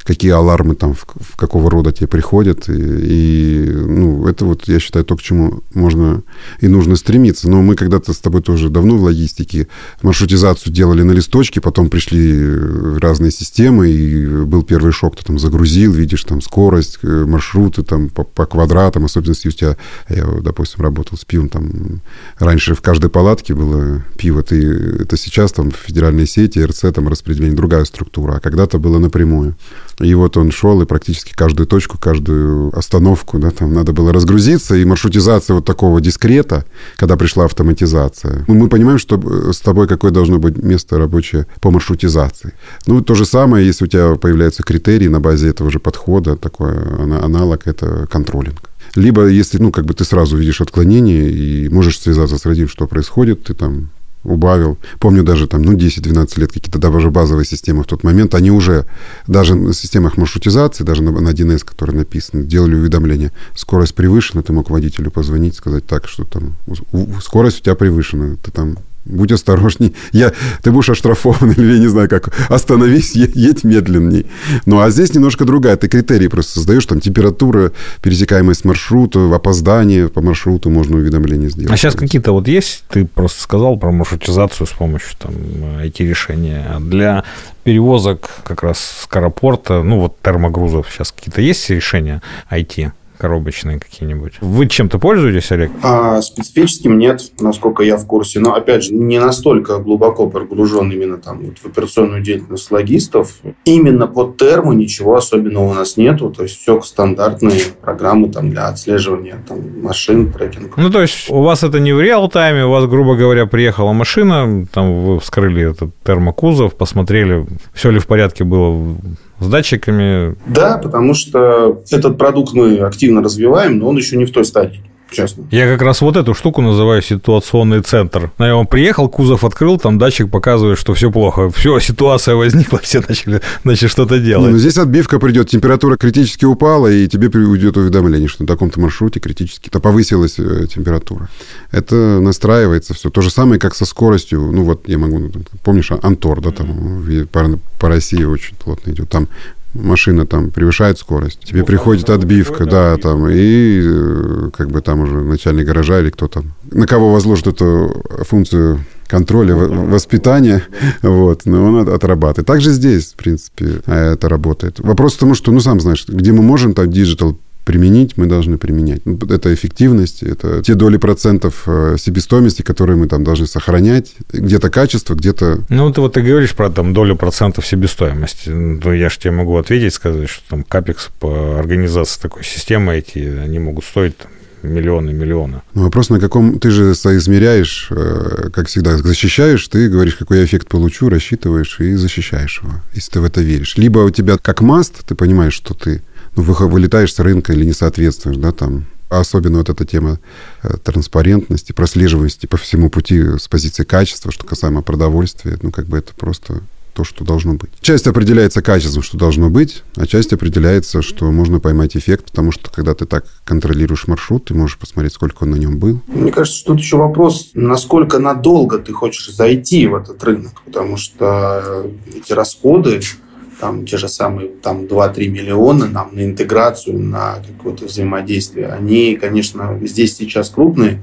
какие алармы там, в, в какого рода тебе приходят. И, и, ну, это вот, я считаю, то, к чему можно и нужно стремиться. Но мы когда-то с тобой тоже давно в логистике маршрутизацию делали на листочке, потом пришли разные системы, и был первый шок, ты там загрузил, видишь там скорость, э, маршруты там по, по квадратам, особенно если у тебя, я, допустим, работал с пивом, там раньше в каждой палатке было пиво, ты, это сейчас там федеральные сети, РЦ, там распределение, другая структура, а когда-то было напрямую. И вот он шел, и практически каждую точку, каждую остановку, да, там надо было разгрузиться, и маршрутизация вот такого дискрета, когда пришла автоматизация. Мы, мы понимаем, что с тобой какое должно быть место рабочее по маршрутизации. Ну, то же самое, если у тебя появляются критерии на базе этого же подхода, такой аналог, это контролинг. Либо если, ну, как бы ты сразу видишь отклонение и можешь связаться с родителем, что происходит, ты там убавил. Помню даже там, ну, 10-12 лет какие-то даже базовые системы в тот момент, они уже даже на системах маршрутизации, даже на, на 1С, который написан, делали уведомление. Скорость превышена, ты мог водителю позвонить, сказать так, что там скорость у тебя превышена, ты там Будь осторожней. Я, ты будешь оштрафован, или я не знаю как. Остановись, едь, едь медленней. Ну, а здесь немножко другая. Ты критерии просто создаешь. Там температура, пересекаемость маршрута, опоздание по маршруту можно уведомление сделать. А сейчас какие-то вот есть? Ты просто сказал про маршрутизацию с помощью там IT-решения. А для перевозок как раз скоропорта, ну, вот термогрузов сейчас какие-то есть решения IT? Коробочные какие-нибудь. Вы чем-то пользуетесь, Олег? А, специфическим нет, насколько я в курсе. Но, опять же, не настолько глубоко погружен именно там вот в операционную деятельность логистов. Именно под терму ничего особенного у нас нету. То есть все стандартные программы там для отслеживания там, машин, трекинг. Ну, то есть у вас это не в реал-тайме, у вас, грубо говоря, приехала машина, там вы вскрыли этот термокузов, посмотрели, все ли в порядке было с датчиками? Да, потому что этот продукт мы активно развиваем, но он еще не в той стадии честно. Я как раз вот эту штуку называю ситуационный центр. Я он приехал, кузов открыл, там датчик показывает, что все плохо. Все, ситуация возникла, все начали, начали что-то делать. Ну, здесь отбивка придет, температура критически упала, и тебе уйдет уведомление, что на таком-то маршруте критически то повысилась э, температура. Это настраивается все. То же самое, как со скоростью. Ну, вот я могу... Помнишь, Антор, да, там по, по России очень плотно идет. Там машина там превышает скорость, тебе ну, приходит отбивка, да, там, и э, как бы там уже начальник гаража или кто там, на кого возложит эту функцию контроля, ну, воспитания, вот, но он отрабатывает. Также здесь, в принципе, это работает. Вопрос в том, что, ну, сам знаешь, где мы можем там digital применить, мы должны применять. Ну, это эффективность, это те доли процентов э, себестоимости, которые мы там должны сохранять. Где-то качество, где-то... Ну, ты вот ты говоришь про там долю процентов себестоимости. Ну, я же тебе могу ответить, сказать, что там CAPEX по организации такой системы эти, они могут стоить там, миллионы, миллионы. Ну, вопрос на каком... Ты же соизмеряешь, э, как всегда, защищаешь, ты говоришь, какой я эффект получу, рассчитываешь и защищаешь его, если ты в это веришь. Либо у тебя как must, ты понимаешь, что ты вылетаешь с рынка или не соответствуешь, да, там. Особенно вот эта тема э, транспарентности, прослеживаемости по всему пути с позиции качества, что касаемо продовольствия, ну, как бы это просто то, что должно быть. Часть определяется качеством, что должно быть, а часть определяется, что можно поймать эффект, потому что когда ты так контролируешь маршрут, ты можешь посмотреть, сколько он на нем был. Мне кажется, тут еще вопрос, насколько надолго ты хочешь зайти в этот рынок, потому что эти расходы, там те же самые там 2-3 миллиона нам на интеграцию, на какое-то взаимодействие, они, конечно, здесь сейчас крупные,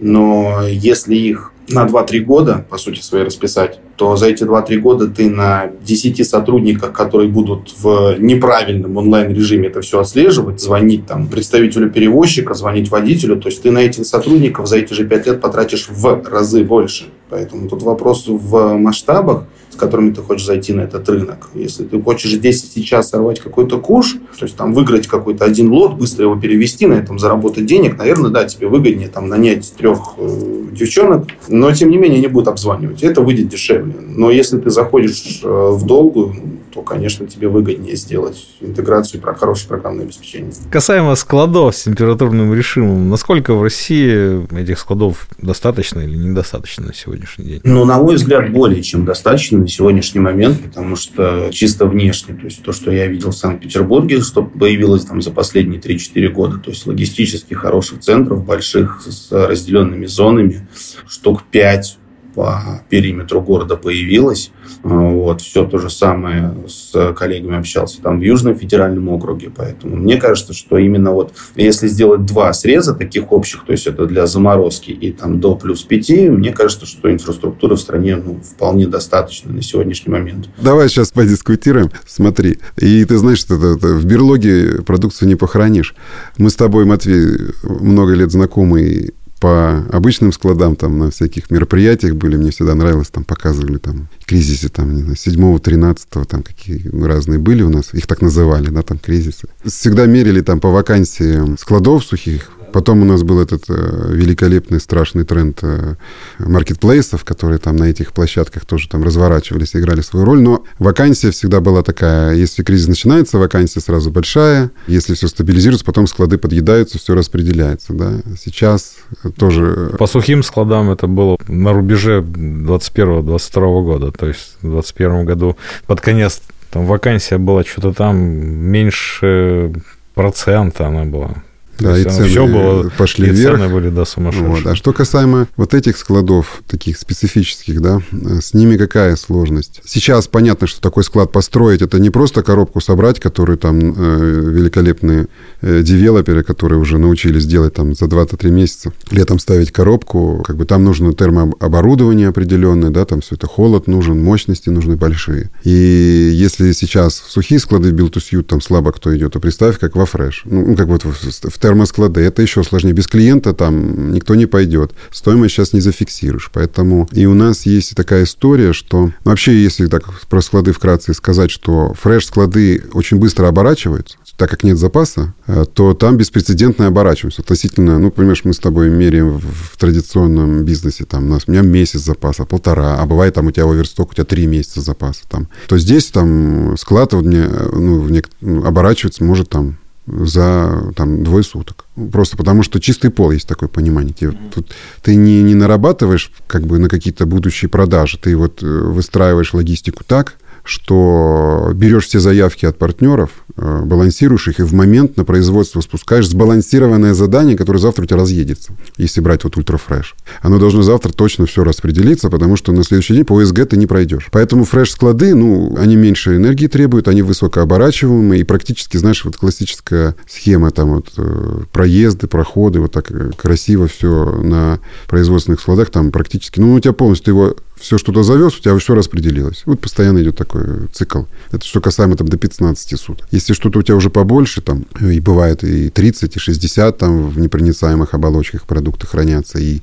но если их на 2-3 года, по сути своей, расписать, то за эти 2-3 года ты на 10 сотрудниках, которые будут в неправильном онлайн-режиме это все отслеживать, звонить там представителю перевозчика, звонить водителю, то есть ты на этих сотрудников за эти же 5 лет потратишь в разы больше. Поэтому тут вопрос в масштабах, с которыми ты хочешь зайти на этот рынок. Если ты хочешь здесь и сейчас сорвать какой-то куш, то есть там выиграть какой-то один лот, быстро его перевести, на этом заработать денег, наверное, да, тебе выгоднее там нанять трех э, девчонок, но тем не менее они будут обзванивать. Это выйдет дешевле. Но если ты заходишь э, в долгую, то, конечно, тебе выгоднее сделать интеграцию про хорошее программное обеспечение. Касаемо складов с температурным режимом, насколько в России этих складов достаточно или недостаточно на сегодняшний день? Ну, на мой взгляд, более чем достаточно на сегодняшний момент, потому что чисто внешне, то есть то, что я видел в Санкт-Петербурге, что появилось там за последние 3-4 года, то есть логистически хороших центров, больших, с разделенными зонами, штук 5 по периметру города появилось. Вот, все то же самое с коллегами общался там в Южном федеральном округе. Поэтому мне кажется, что именно вот если сделать два среза таких общих, то есть это для заморозки и там до плюс 5, мне кажется, что инфраструктуры в стране ну, вполне достаточно на сегодняшний момент. Давай сейчас подискутируем. Смотри, и ты знаешь, что это, это, в берлоге продукцию не похоронишь. Мы с тобой, Матвей, много лет знакомы по обычным складам, там, на всяких мероприятиях были, мне всегда нравилось, там, показывали, там, кризисы, там, не знаю, 7 13 там, какие разные были у нас, их так называли, да, там, кризисы. Всегда мерили, там, по вакансиям складов сухих, Потом у нас был этот э, великолепный, страшный тренд э, маркетплейсов, которые там на этих площадках тоже там разворачивались, играли свою роль. Но вакансия всегда была такая, если кризис начинается, вакансия сразу большая. Если все стабилизируется, потом склады подъедаются, все распределяется. Да? Сейчас тоже... По сухим складам это было на рубеже 21-22 года. То есть в 2021 году под конец там вакансия была что-то там меньше процента она была. Да, и цены все было, пошли и вверх. цены были, да, сумасшедшие. Вот. А что касаемо вот этих складов, таких специфических, да, с ними какая сложность? Сейчас понятно, что такой склад построить, это не просто коробку собрать, которую там э, великолепные э, девелоперы, которые уже научились делать там за 2-3 месяца, летом ставить коробку, как бы там нужно термооборудование определенное, да, там все это холод нужен, мощности нужны большие. И если сейчас в сухие склады в build to suit там слабо кто идет, то представь, как во фреш. Ну, как вот в, в термосклады. Это еще сложнее. Без клиента там никто не пойдет. Стоимость сейчас не зафиксируешь. Поэтому и у нас есть такая история, что вообще, если так про склады вкратце сказать, что фреш-склады очень быстро оборачиваются, так как нет запаса, э, то там беспрецедентная оборачиваемость. Относительно, ну, понимаешь, мы с тобой меряем в, в традиционном бизнесе, там, у, нас, у меня месяц запаса, полтора, а бывает там у тебя оверсток, у тебя три месяца запаса. Там. То здесь там склад вот мне, э, ну, в нек... оборачивается может там за там, двое суток. Просто потому, что чистый пол есть такое понимание. Ты, mm-hmm. тут, ты не, не нарабатываешь как бы на какие-то будущие продажи, ты вот э, выстраиваешь логистику так, что берешь все заявки от партнеров, э, балансируешь их и в момент на производство спускаешь сбалансированное задание, которое завтра у тебя разъедется, если брать вот ультрафреш. Оно должно завтра точно все распределиться, потому что на следующий день по ОСГ ты не пройдешь. Поэтому фреш-склады, ну, они меньше энергии требуют, они высокооборачиваемые, и практически, знаешь, вот классическая схема, там вот э, проезды, проходы, вот так красиво все на производственных складах, там практически, ну, у тебя полностью его все что-то завез, у тебя все распределилось. Вот постоянно идет такой цикл. Это что касаемо там до 15 суток. Если что-то у тебя уже побольше, там, и бывает и 30, и 60 там в непроницаемых оболочках продукты хранятся, и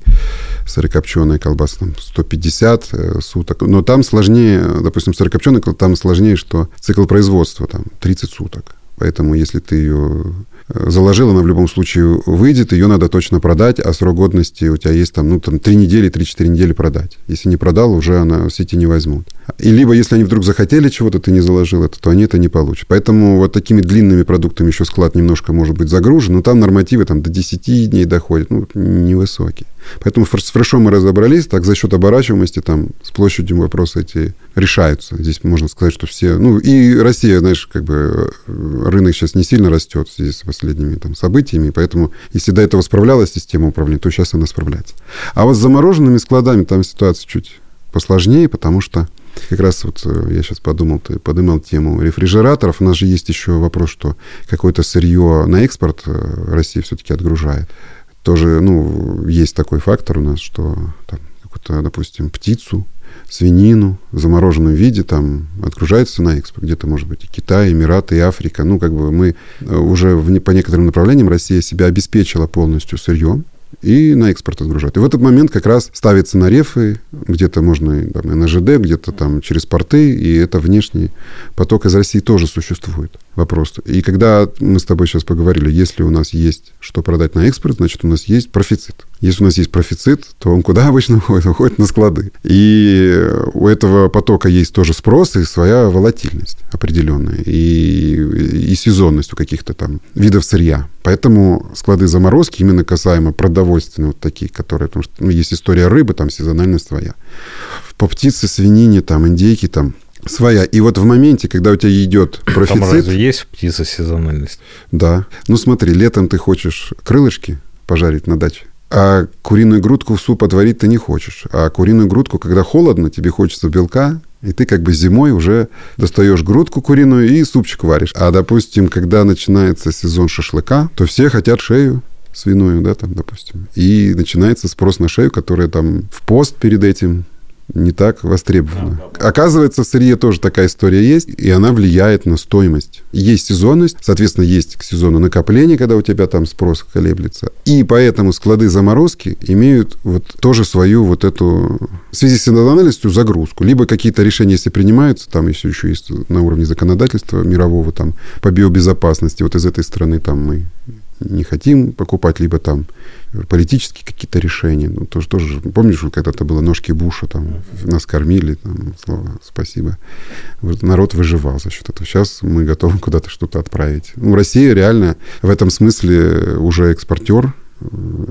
сырокопченая колбаса там 150 э, суток. Но там сложнее, допустим, сырокопченая там сложнее, что цикл производства там 30 суток. Поэтому если ты ее заложил, она в любом случае выйдет, ее надо точно продать, а срок годности у тебя есть там, ну, там, 3 недели, 3-4 недели продать. Если не продал, уже она в сети не возьмут. И либо, если они вдруг захотели чего-то, ты не заложил это, то они это не получат. Поэтому вот такими длинными продуктами еще склад немножко может быть загружен, но там нормативы там, до 10 дней доходят, ну, невысокие. Поэтому с фрешом мы разобрались, так за счет оборачиваемости там с площадью вопросы эти решаются. Здесь можно сказать, что все... Ну, и Россия, знаешь, как бы э, рынок сейчас не сильно растет в с последними там событиями, поэтому если до этого справлялась система управления, то сейчас она справляется. А вот с замороженными складами там ситуация чуть посложнее, потому что как раз вот э, я сейчас подумал, ты поднимал тему рефрижераторов. У нас же есть еще вопрос, что какое-то сырье на экспорт э, Россия все-таки отгружает тоже, ну, есть такой фактор у нас, что там, допустим, птицу, свинину в замороженном виде там отгружается на экспорт. Где-то, может быть, и Китай, Эмираты, и Африка. Ну, как бы мы э, уже в, по некоторым направлениям Россия себя обеспечила полностью сырьем и на экспорт отгружают. И в этот момент как раз ставятся на рефы, где-то можно там, и на ЖД, где-то там через порты, и это внешний поток из России тоже существует. Вопрос. И когда мы с тобой сейчас поговорили, если у нас есть что продать на экспорт, значит, у нас есть профицит. Если у нас есть профицит, то он куда обычно уходит? Уходит на склады. И у этого потока есть тоже спрос и своя волатильность определенная. И, и сезонность у каких-то там видов сырья. Поэтому склады заморозки именно касаемо продовольственных вот таких, которые... Потому что ну, есть история рыбы, там сезональность своя. По птице, свинине, там, индейки, там своя. И вот в моменте, когда у тебя идет профицит... Там разве есть птица сезональность? Да. Ну смотри, летом ты хочешь крылышки пожарить на даче, а куриную грудку в суп отварить ты не хочешь. А куриную грудку, когда холодно, тебе хочется белка, и ты как бы зимой уже достаешь грудку куриную и супчик варишь. А, допустим, когда начинается сезон шашлыка, то все хотят шею свиную, да, там, допустим. И начинается спрос на шею, которая там в пост перед этим не так востребовано. Оказывается, в сырье тоже такая история есть, и она влияет на стоимость. Есть сезонность, соответственно, есть к сезону накопление, когда у тебя там спрос колеблется. И поэтому склады заморозки имеют вот тоже свою вот эту в связи с сезональностью загрузку. Либо какие-то решения, если принимаются, там еще, еще есть на уровне законодательства мирового, там, по биобезопасности, вот из этой страны там мы не хотим покупать, либо там политические какие-то решения. Ну, тоже, тоже, помнишь, когда-то было ножки Буша, там, нас кормили, там, слово спасибо. Вот народ выживал за счет этого. Сейчас мы готовы куда-то что-то отправить. Ну, Россия реально в этом смысле уже экспортер,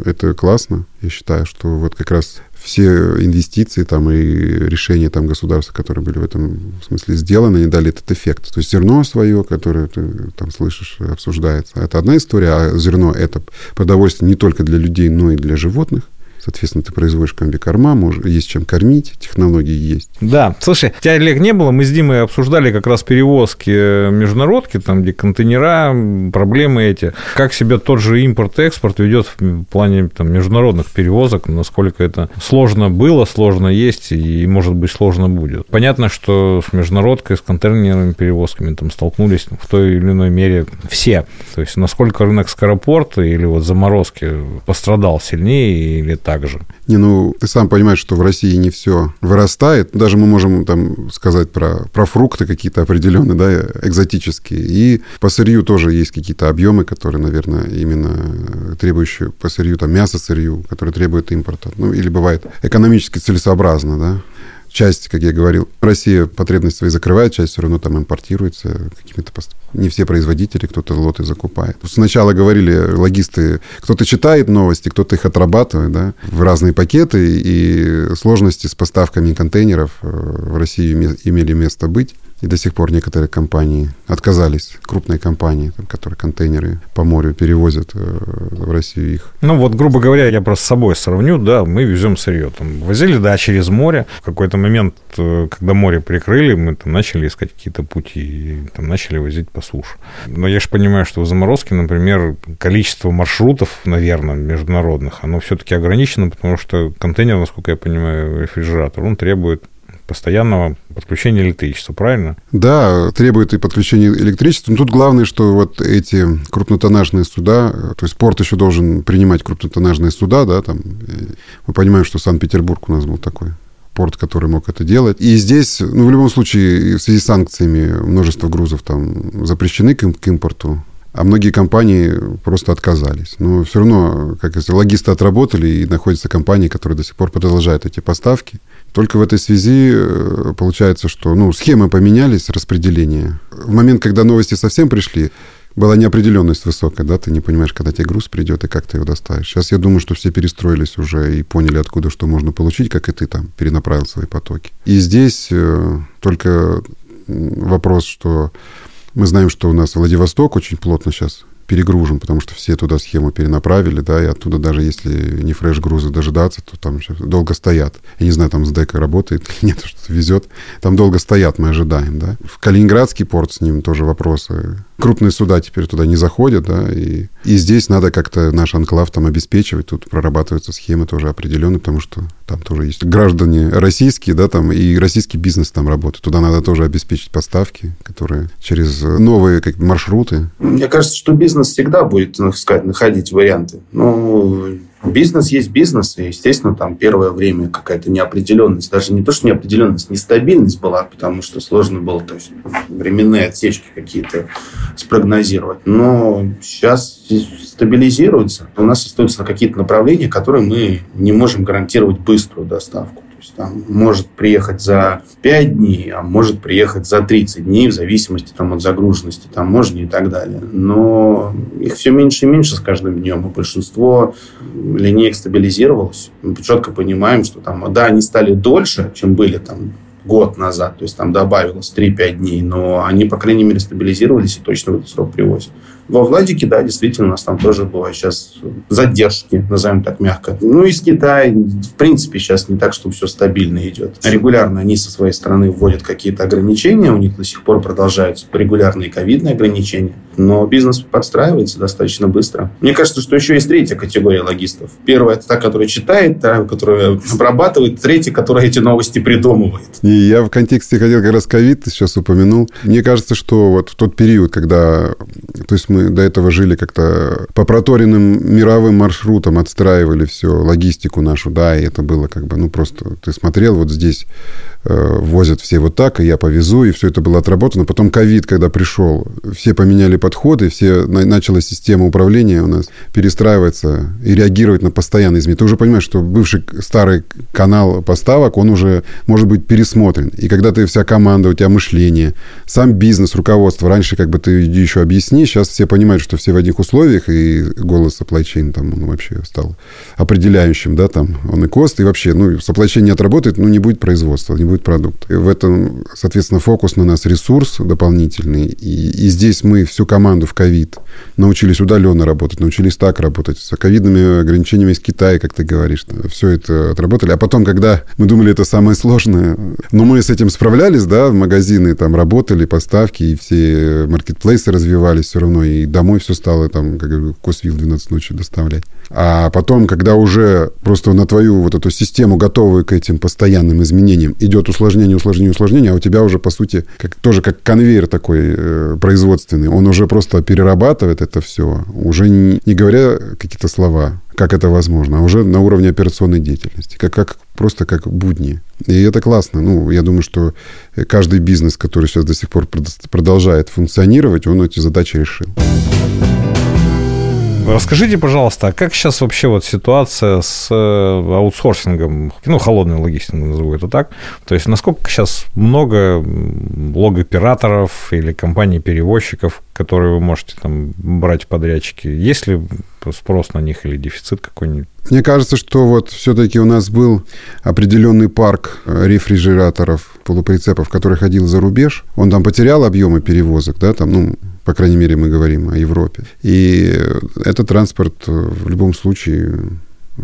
это классно. Я считаю, что вот как раз все инвестиции там и решения там государства, которые были в этом смысле сделаны, они дали этот эффект. То есть зерно свое, которое ты там слышишь, обсуждается, это одна история, а зерно это продовольствие не только для людей, но и для животных. Соответственно, ты производишь комбикорма, есть чем кормить, технологии есть. Да, слушай, тебя, Олег, не было, мы с Димой обсуждали как раз перевозки э, международки, там, где контейнера, проблемы эти. Как себя тот же импорт-экспорт ведет в плане там, международных перевозок, насколько это сложно было, сложно есть и, может быть, сложно будет. Понятно, что с международкой, с контейнерными перевозками там столкнулись в той или иной мере все. То есть, насколько рынок скоропорта или вот заморозки пострадал сильнее или так так же. Не, ну, ты сам понимаешь, что в России не все вырастает. Даже мы можем там сказать про, про фрукты какие-то определенные, да, экзотические. И по сырью тоже есть какие-то объемы, которые, наверное, именно требующие по сырью, там, мясо сырью, которые требуют импорта. Ну, или бывает экономически целесообразно, да часть, как я говорил, Россия потребности свои закрывает, часть все равно там импортируется какими-то пост... Не все производители, кто-то лоты закупает. Сначала говорили логисты, кто-то читает новости, кто-то их отрабатывает, да, в разные пакеты, и сложности с поставками контейнеров э, в России имели место быть. И до сих пор некоторые компании отказались, крупные компании, которые контейнеры по морю перевозят э, в Россию их. Ну вот, грубо говоря, я просто с собой сравню, да, мы везем сырье. Там, возили, да, через море. В какой-то момент, э, когда море прикрыли, мы там начали искать какие-то пути и там, начали возить по суше. Но я же понимаю, что в заморозке, например, количество маршрутов, наверное, международных, оно все-таки ограничено, потому что контейнер, насколько я понимаю, рефрижератор, он требует постоянного подключения электричества, правильно? Да, требует и подключения электричества. Но тут главное, что вот эти крупнотоннажные суда, то есть порт еще должен принимать крупнотоннажные суда, да, там, мы понимаем, что Санкт-Петербург у нас был такой порт, который мог это делать. И здесь, ну, в любом случае, в связи с санкциями множество грузов там запрещены к, к импорту а многие компании просто отказались. Но все равно, как если логисты отработали, и находятся компании, которые до сих пор продолжают эти поставки. Только в этой связи э, получается, что ну, схемы поменялись, распределение. В момент, когда новости совсем пришли, была неопределенность высокая, да, ты не понимаешь, когда тебе груз придет и как ты его доставишь. Сейчас я думаю, что все перестроились уже и поняли, откуда что можно получить, как и ты там перенаправил свои потоки. И здесь э, только вопрос, что мы знаем, что у нас Владивосток очень плотно сейчас перегружен, потому что все туда схему перенаправили, да, и оттуда даже если не фреш-грузы дожидаться, то там долго стоят. Я не знаю, там с дека работает или нет, что-то везет. Там долго стоят, мы ожидаем, да. В Калининградский порт с ним тоже вопросы. Крупные суда теперь туда не заходят, да, и, и здесь надо как-то наш анклав там обеспечивать. Тут прорабатываются схемы тоже определенные, потому что там тоже есть граждане российские, да, там, и российский бизнес там работает. Туда надо тоже обеспечить поставки, которые через новые как, маршруты. Мне кажется, что бизнес всегда будет, так сказать, находить варианты. Ну, Бизнес есть бизнес, и, естественно, там первое время какая-то неопределенность, даже не то, что неопределенность, нестабильность была, потому что сложно было то есть, временные отсечки какие-то спрогнозировать. Но сейчас стабилизируется. У нас остаются какие-то направления, которые мы не можем гарантировать быструю доставку есть там может приехать за 5 дней, а может приехать за 30 дней, в зависимости там, от загруженности таможни и так далее. Но их все меньше и меньше с каждым днем, и большинство линеек стабилизировалось. Мы четко понимаем, что там, да, они стали дольше, чем были там год назад. То есть там добавилось 3-5 дней. Но они, по крайней мере, стабилизировались и точно в этот срок привозят. Во Владике, да, действительно, у нас там тоже бывают сейчас задержки, назовем так мягко. Ну, из Китая, в принципе, сейчас не так, что все стабильно идет. Регулярно они со своей стороны вводят какие-то ограничения, у них до сих пор продолжаются регулярные ковидные ограничения, но бизнес подстраивается достаточно быстро. Мне кажется, что еще есть третья категория логистов. Первая – это та, которая читает, та, которая обрабатывает, третья, которая эти новости придумывает. И я в контексте хотел как раз ковид, сейчас упомянул. Мне кажется, что вот в тот период, когда то есть мы до этого жили как-то по проторенным мировым маршрутам, отстраивали все, логистику нашу, да, и это было как бы, ну, просто ты смотрел, вот здесь возят все вот так, и я повезу, и все это было отработано. Потом ковид, когда пришел, все поменяли подходы, все, начала система управления у нас перестраиваться и реагировать на постоянные изменения. Ты уже понимаешь, что бывший старый канал поставок, он уже может быть пересмотрен. И когда ты вся команда, у тебя мышление, сам бизнес, руководство, раньше как бы ты еще объясни, сейчас все понимают, что все в одних условиях, и голос supply chain там он вообще стал определяющим, да, там он и кост, и вообще, ну, supply chain не отработает, ну, не будет производства, не будет продукта. И в этом, соответственно, фокус на нас ресурс дополнительный, и, и здесь мы всю команду в ковид научились удаленно работать, научились так работать, с ковидными ограничениями из Китая, как ты говоришь, все это отработали. А потом, когда мы думали, это самое сложное, но мы с этим справлялись, да, магазины там работали, поставки, и все маркетплейсы развивались все равно, и домой все стало там, как говорю, Косвил 12 ночи доставлять. А потом, когда уже просто на твою вот эту систему, готовую к этим постоянным изменениям, идет усложнение, усложнение, усложнение, а у тебя уже, по сути, как, тоже как конвейер такой э, производственный, он уже просто перерабатывает это все, уже не, не говоря какие-то слова, как это возможно, а уже на уровне операционной деятельности, как, как просто как будни. И это классно. Ну, я думаю, что каждый бизнес, который сейчас до сих пор продолжает функционировать, он эти задачи решил. Расскажите, пожалуйста, а как сейчас вообще вот ситуация с э, аутсорсингом, ну, холодной логистикой, назову это так? То есть, насколько сейчас много логоператоров или компаний-перевозчиков, которые вы можете там брать подрядчики? Есть ли спрос на них или дефицит какой-нибудь? Мне кажется, что вот все-таки у нас был определенный парк э, рефрижераторов, полуприцепов, который ходил за рубеж. Он там потерял объемы перевозок, да, там, ну, по крайней мере, мы говорим о Европе. И этот транспорт э, в любом случае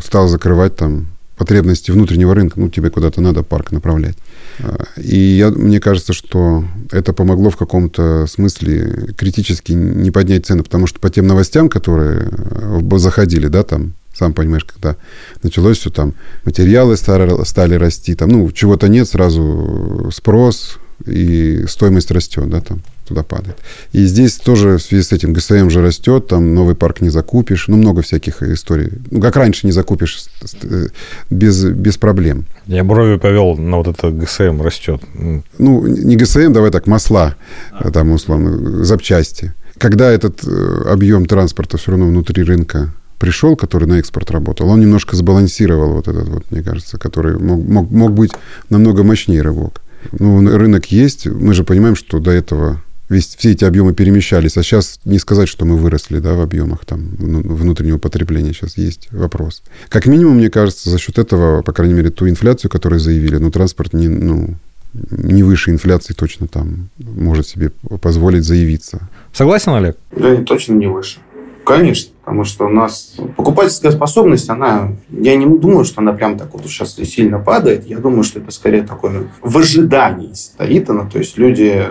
стал закрывать там потребности внутреннего рынка. Ну, тебе куда-то надо парк направлять. Э, и я, мне кажется, что это помогло в каком-то смысле критически не поднять цены, потому что по тем новостям, которые э, заходили, да, там, сам понимаешь, когда началось все там, материалы стали, стали расти, там, ну, чего-то нет, сразу спрос, и стоимость растет, да, там туда падает. И здесь тоже в связи с этим ГСМ же растет, там новый парк не закупишь, ну, много всяких историй. Ну, как раньше не закупишь э, без, без проблем. Я брови повел на вот это ГСМ растет. Ну, не ГСМ, давай так, масла, а. там, условно, запчасти. Когда этот э, объем транспорта все равно внутри рынка пришел, который на экспорт работал, он немножко сбалансировал вот этот вот, мне кажется, который мог, мог, мог быть намного мощнее рывок. Ну, рынок есть, мы же понимаем, что до этого весь, все эти объемы перемещались, а сейчас не сказать, что мы выросли да, в объемах там, внутреннего потребления, сейчас есть вопрос. Как минимум, мне кажется, за счет этого, по крайней мере, ту инфляцию, которую заявили, ну, транспорт не, ну, не выше инфляции точно там может себе позволить заявиться. Согласен, Олег? Да, точно не выше. Конечно, потому что у нас покупательская способность, она, я не думаю, что она прям так вот сейчас сильно падает. Я думаю, что это скорее такое в ожидании стоит она. То есть люди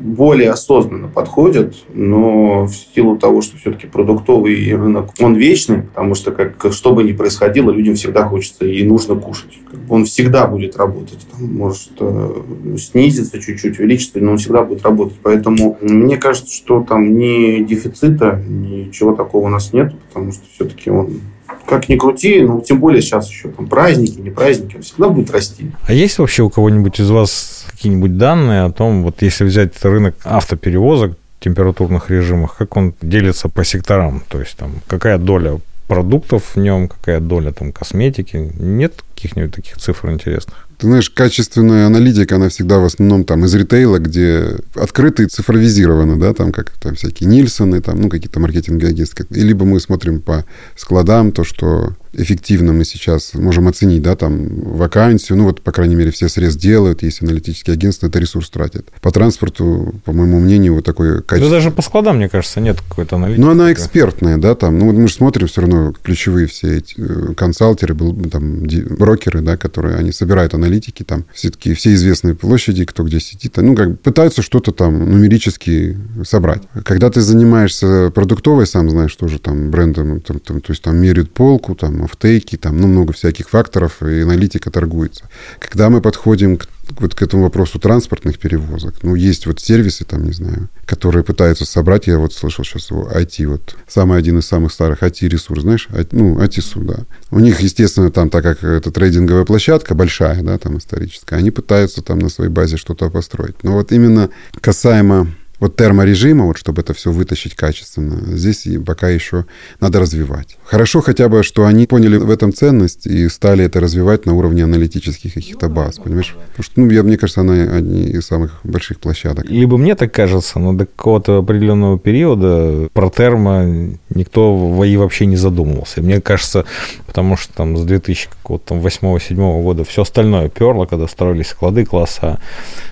более осознанно подходят, но в силу того, что все-таки продуктовый рынок, он вечный, потому что как, что бы ни происходило, людям всегда хочется и нужно кушать. Он всегда будет работать. Там, может э, снизиться чуть-чуть, увеличиться, но он всегда будет работать. Поэтому мне кажется, что там ни дефицита, ничего такого у нас нет, потому что все-таки он как ни крути, ну, тем более сейчас еще там праздники, не праздники, он всегда будет расти. А есть вообще у кого-нибудь из вас какие-нибудь данные о том, вот если взять рынок автоперевозок, температурных режимах, как он делится по секторам, то есть там какая доля продуктов в нем, какая доля там косметики. Нет каких-нибудь таких цифр интересных? Ты знаешь, качественная аналитика, она всегда в основном там из ритейла, где открыто и цифровизировано, да, там как там всякие Нильсоны, там, ну, какие-то маркетинговые агентства. И либо мы смотрим по складам, то, что эффективно мы сейчас можем оценить, да, там, вакансию, ну, вот, по крайней мере, все срез делают, есть аналитические агентства, это ресурс тратят. По транспорту, по моему мнению, вот такой качество. Да даже по складам, мне кажется, нет какой-то аналитики. Ну, она экспертная, да, там, ну, мы же смотрим все равно ключевые все эти э, консалтеры, там, брокеры, да, которые, они собирают аналитики, там, все-таки все известные площади, кто где сидит, ну, как пытаются что-то там нумерически собрать. Когда ты занимаешься продуктовой, сам знаешь, тоже там брендом, там, там, то есть там меряют полку, там, офтейки, там ну, много всяких факторов, и аналитика торгуется. Когда мы подходим к вот к этому вопросу транспортных перевозок. Ну, есть вот сервисы, там, не знаю, которые пытаются собрать. Я вот слышал сейчас о IT, вот самый один из самых старых IT-ресурс, знаешь, ну, ITSU, да. У них, естественно, там, так как это трейдинговая площадка большая, да, там историческая, они пытаются там на своей базе что-то построить. Но вот именно касаемо вот терморежима, вот чтобы это все вытащить качественно, здесь пока еще надо развивать. Хорошо хотя бы, что они поняли в этом ценность и стали это развивать на уровне аналитических каких-то баз, понимаешь? Потому что, ну, я, мне кажется, она одни из самых больших площадок. Либо мне так кажется, но до какого-то определенного периода про термо никто вообще не задумывался. Мне кажется, потому что там с 2008-2007 года все остальное перло, когда строились склады класса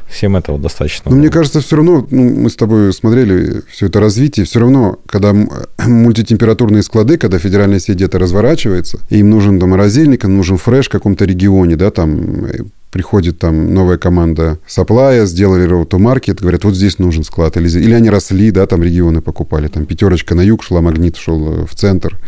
всем этого достаточно. Но мне кажется, все равно, ну, мы с тобой смотрели все это развитие, все равно, когда мультитемпературные склады, когда федеральная сеть где-то разворачивается, им нужен там морозильник, им нужен фреш в каком-то регионе, да, там э, приходит там новая команда Supply, сделали road to market, говорят, вот здесь нужен склад. Или, или они росли, да, там регионы покупали. Там пятерочка на юг шла, магнит шел в центр.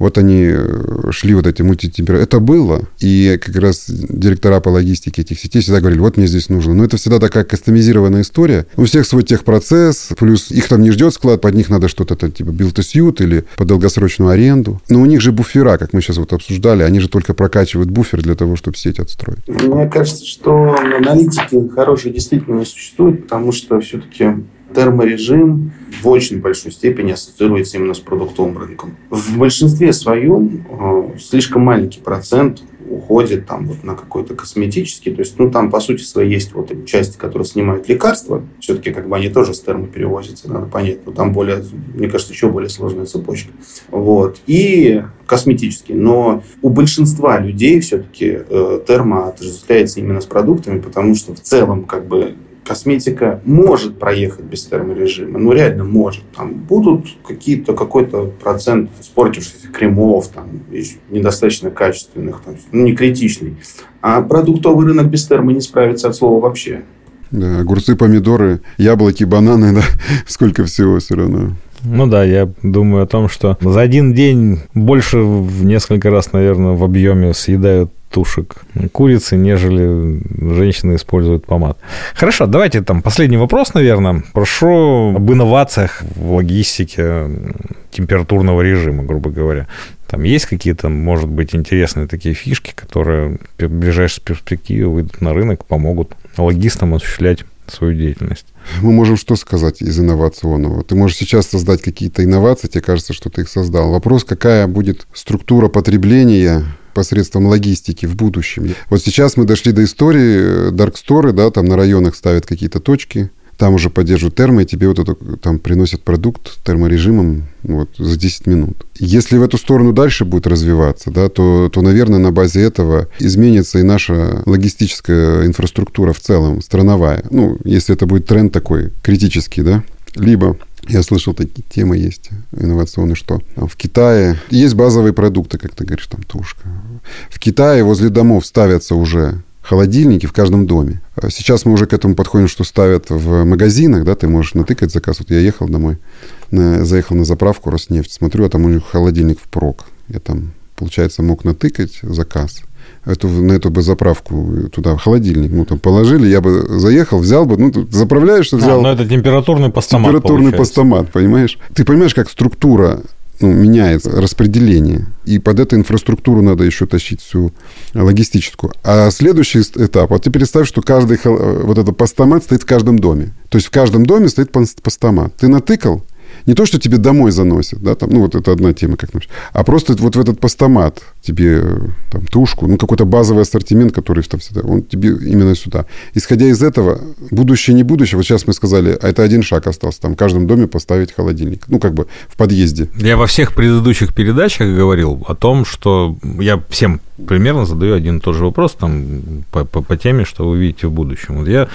Вот они э, шли вот эти мультитемпературы. Это было. И как раз директора по логистике этих сетей всегда говорили, вот мне здесь нужно. Но это всегда такая кастомизированная история. У всех свой техпроцесс, плюс их там не ждет склад, под них надо что-то типа build to suit или по долгосрочную аренду. Но у них же буфера, как мы сейчас вот обсуждали, они же только прокачивают буфер для того, чтобы сеть отстроить. Мне кажется, что аналитики хорошие действительно не существует, потому что все-таки терморежим в очень большой степени ассоциируется именно с продуктовым рынком. В большинстве своем э, слишком маленький процент уходит там вот на какой-то косметический. То есть, ну, там, по сути своей, есть вот части, которые снимают лекарства. Все-таки, как бы, они тоже с термо перевозятся, надо понять. Но там более, мне кажется, еще более сложная цепочка. Вот. И косметический. Но у большинства людей все-таки э, термо отождествляется именно с продуктами, потому что в целом, как бы, косметика может проехать без терморежима, ну реально может. Там будут какие-то, какой-то процент испортившихся кремов, там, недостаточно качественных, там, ну не критичный. А продуктовый рынок без термо не справится от слова вообще. Да, огурцы, помидоры, яблоки, бананы, да, сколько всего все равно. Ну да, я думаю о том, что за один день больше в несколько раз, наверное, в объеме съедают тушек курицы, нежели женщины используют помад. Хорошо, давайте там последний вопрос, наверное. Прошу об инновациях в логистике температурного режима, грубо говоря. Там есть какие-то, может быть, интересные такие фишки, которые в ближайшей перспективе выйдут на рынок, помогут логистам осуществлять свою деятельность. Мы можем что сказать из инновационного? Ты можешь сейчас создать какие-то инновации, тебе кажется, что ты их создал. Вопрос, какая будет структура потребления посредством логистики в будущем. Вот сейчас мы дошли до истории Dark Store, да, там на районах ставят какие-то точки, там уже поддерживают термо, и тебе вот это там приносят продукт терморежимом вот, за 10 минут. Если в эту сторону дальше будет развиваться, да, то, то, наверное, на базе этого изменится и наша логистическая инфраструктура в целом, страновая. Ну, если это будет тренд такой критический, да. Либо я слышал, такие темы есть инновационные, что в Китае есть базовые продукты, как ты говоришь, там тушка. В Китае возле домов ставятся уже холодильники в каждом доме. А сейчас мы уже к этому подходим, что ставят в магазинах, да, ты можешь натыкать заказ. Вот я ехал домой, на, заехал на заправку Роснефть, смотрю, а там у них холодильник впрок. Я там, получается, мог натыкать заказ, эту, на эту бы заправку туда, в холодильник, ну, там положили, я бы заехал, взял бы, ну, заправляешь, взял. А, но это температурный постамат, Температурный получается. постамат, понимаешь? Ты понимаешь, как структура ну, меняется распределение. И под эту инфраструктуру надо еще тащить всю логистическую. А следующий этап, вот ты представь, что каждый вот этот постамат стоит в каждом доме. То есть в каждом доме стоит постамат. Ты натыкал, Не то, что тебе домой заносят, да, там, ну, вот это одна тема, как а просто вот в этот постамат тебе там тушку, ну, какой-то базовый ассортимент, который там всегда, он тебе именно сюда. Исходя из этого, будущее, не будущее, вот сейчас мы сказали, а это один шаг остался, там в каждом доме поставить холодильник, ну, как бы в подъезде. Я во всех предыдущих передачах говорил о том, что я всем примерно задаю один и тот же вопрос там по, по, по теме, что вы видите в будущем. Вот я,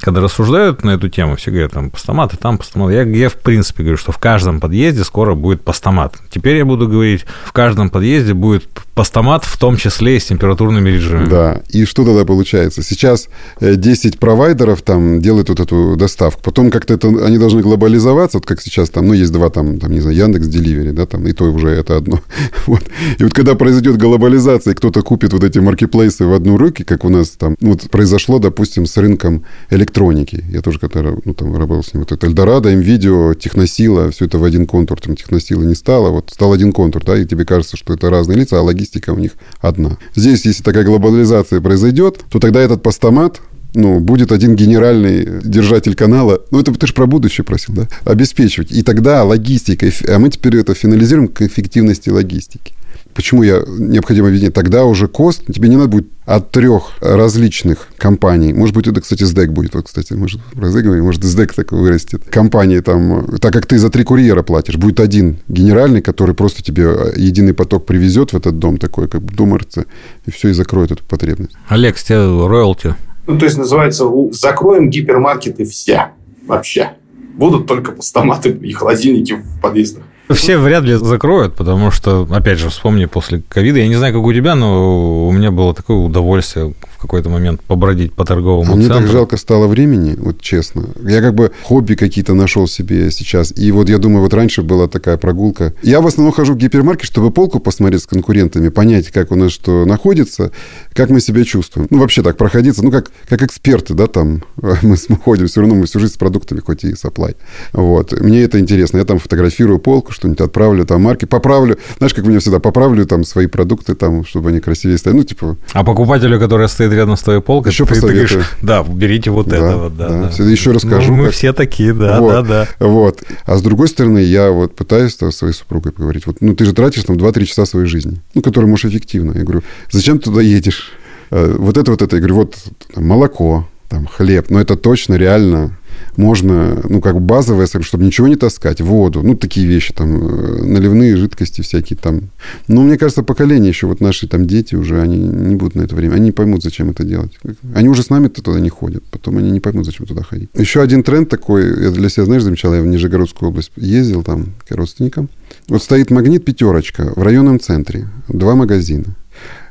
когда рассуждают на эту тему, все говорят, там, постаматы, там, постаматы. Я, я, в принципе, говорю, что в каждом подъезде скоро будет постамат. Теперь я буду говорить, в каждом подъезде будет постамат, в том числе и с температурными режимами. Да, и что тогда получается? Сейчас 10 э, провайдеров там делают вот эту доставку. Потом как-то это, они должны глобализоваться, вот как сейчас там, ну, есть два там, там не знаю, Яндекс Деливери, да, там, и то уже это одно. вот. И вот когда произойдет глобализация, кто кто-то купит вот эти маркетплейсы в одну руки, как у нас там, ну, вот произошло, допустим, с рынком электроники. Я тоже когда ну, там работал с ним. Вот это Эльдорадо, МВидео, Техносила, все это в один контур. Там Техносила не стало, вот стал один контур, да, и тебе кажется, что это разные лица, а логистика у них одна. Здесь, если такая глобализация произойдет, то тогда этот постамат, ну, будет один генеральный держатель канала. Ну, это ты же про будущее просил, да? Обеспечивать. И тогда логистика, а мы теперь это финализируем к эффективности логистики. Почему я необходимо объединить? Тогда уже кост, тебе не надо будет от трех различных компаний. Может быть, это, кстати, SDEC будет. Вот, кстати, может, про говорим, может, SDEC так вырастет. Компании там, так как ты за три курьера платишь, будет один генеральный, который просто тебе единый поток привезет в этот дом, такой, как бы думарцы, и все, и закроет эту потребность. Олег, с тебя роялти. Ну, то есть, называется, закроем гипермаркеты все вообще. Будут только постаматы и холодильники в подъездах. Все вряд ли закроют, потому что, опять же, вспомни после ковида, я не знаю, как у тебя, но у меня было такое удовольствие какой-то момент побродить по торговому а центру. Мне так жалко стало времени, вот честно. Я как бы хобби какие-то нашел себе сейчас. И вот я думаю, вот раньше была такая прогулка. Я в основном хожу в гипермаркет, чтобы полку посмотреть с конкурентами, понять, как у нас что находится, как мы себя чувствуем. Ну, вообще так, проходиться, ну, как, как эксперты, да, там, мы ходим, все равно мы всю жизнь с продуктами, хоть и supply. Вот. Мне это интересно. Я там фотографирую полку, что-нибудь отправлю, там, марки, поправлю. Знаешь, как меня всегда, поправлю там свои продукты, там, чтобы они красивее стояли. Ну, типа... А покупателю, который стоит рядом с твоей полкой, еще ты, ты говоришь, да, берите вот да, это вот, да. да. да. Еще расскажу. Ну, мы как... все такие, да, вот, да, да. Вот. А с другой стороны, я вот пытаюсь со своей супругой поговорить. Вот, ну, ты же тратишь там 2-3 часа своей жизни, ну, которые можешь эффективно. Я говорю, зачем туда едешь? Э, вот это, вот это. Я говорю, вот там, молоко, там, хлеб. Но это точно, реально можно, ну, как базовое, чтобы ничего не таскать, воду, ну, такие вещи, там, э, наливные жидкости всякие там. Но мне кажется, поколение еще, вот наши там дети уже, они не будут на это время, они не поймут, зачем это делать. Они уже с нами-то туда не ходят, потом они не поймут, зачем туда ходить. Еще один тренд такой, я для себя, знаешь, замечал, я в Нижегородскую область ездил там к родственникам. Вот стоит магнит «Пятерочка» в районном центре, два магазина.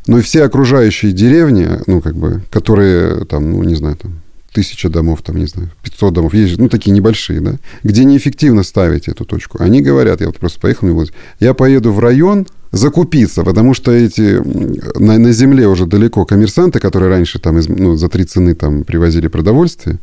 Но и все окружающие деревни, ну, как бы, которые там, ну, не знаю, там, тысяча домов, там, не знаю, 500 домов, есть, ну, такие небольшие, да, где неэффективно ставить эту точку. Они говорят, я вот просто поехал, мне я поеду в район, закупиться, потому что эти на, на земле уже далеко коммерсанты, которые раньше там из, ну, за три цены там привозили продовольствие,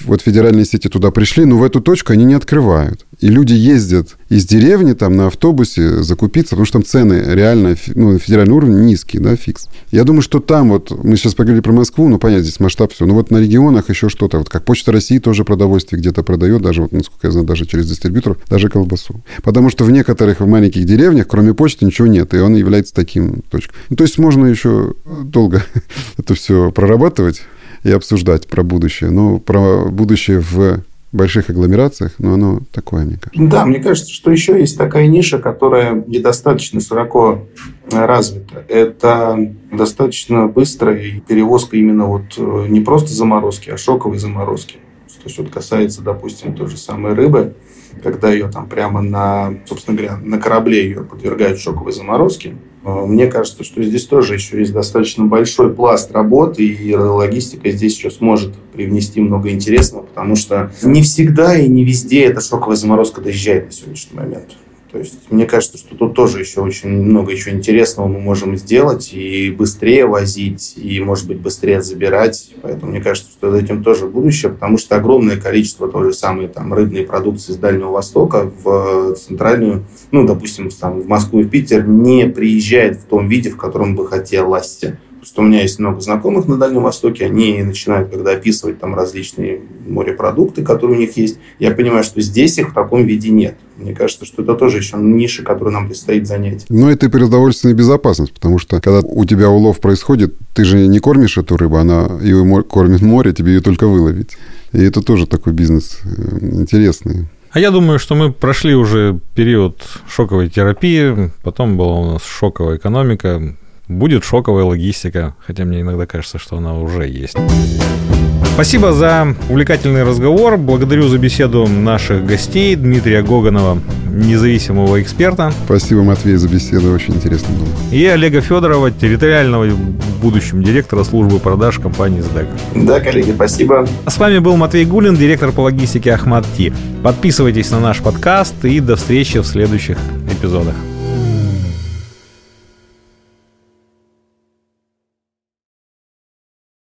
вот федеральные сети туда пришли, но в эту точку они не открывают. И люди ездят из деревни там на автобусе закупиться, потому что там цены реально, ну, на федеральном уровне низкие, да, фикс. Я думаю, что там вот, мы сейчас поговорили про Москву, ну, понятно, здесь масштаб все, но вот на регионах еще что-то, вот как Почта России тоже продовольствие где-то продает, даже, вот, насколько я знаю, даже через дистрибьюторов, даже колбасу. Потому что в некоторых маленьких деревнях, кроме почты, ничего нет, и он является таким точкой. Ну, то есть можно еще долго это все прорабатывать и обсуждать про будущее. Но про будущее в больших агломерациях, но оно такое, мне кажется. Да, мне кажется, что еще есть такая ниша, которая недостаточно широко развита. Это достаточно быстрая перевозка именно вот э, не просто заморозки, а шоковой заморозки. То есть вот касается, допустим, той же самой рыбы, когда ее там прямо на, собственно говоря, на корабле ее подвергают шоковой заморозке, э, мне кажется, что здесь тоже еще есть достаточно большой пласт работы, и логистика здесь еще сможет привнести много интересного, потому что не всегда и не везде эта шоковая заморозка доезжает на сегодняшний момент. То есть мне кажется, что тут тоже еще очень много еще интересного мы можем сделать и быстрее возить, и, может быть, быстрее забирать. Поэтому мне кажется, что за этим тоже будущее, потому что огромное количество той же самой там, рыбной продукции с Дальнего Востока в центральную, ну, допустим, там, в Москву и в Питер не приезжает в том виде, в котором бы хотелось Просто у меня есть много знакомых на Дальнем Востоке, они начинают, когда описывать там различные морепродукты, которые у них есть, я понимаю, что здесь их в таком виде нет. Мне кажется, что это тоже еще ниша, которую нам предстоит занять. Но это и продовольственная безопасность, потому что когда у тебя улов происходит, ты же не кормишь эту рыбу, она ее кормит море, тебе ее только выловить. И это тоже такой бизнес э, интересный. А я думаю, что мы прошли уже период шоковой терапии, потом была у нас шоковая экономика, будет шоковая логистика, хотя мне иногда кажется, что она уже есть. Спасибо за увлекательный разговор. Благодарю за беседу наших гостей Дмитрия Гоганова, независимого эксперта. Спасибо, Матвей, за беседу. Очень интересно было. И Олега Федорова, территориального в будущем директора службы продаж компании СДЭК. Да, коллеги, спасибо. А с вами был Матвей Гулин, директор по логистике Ахмат Ти. Подписывайтесь на наш подкаст и до встречи в следующих эпизодах.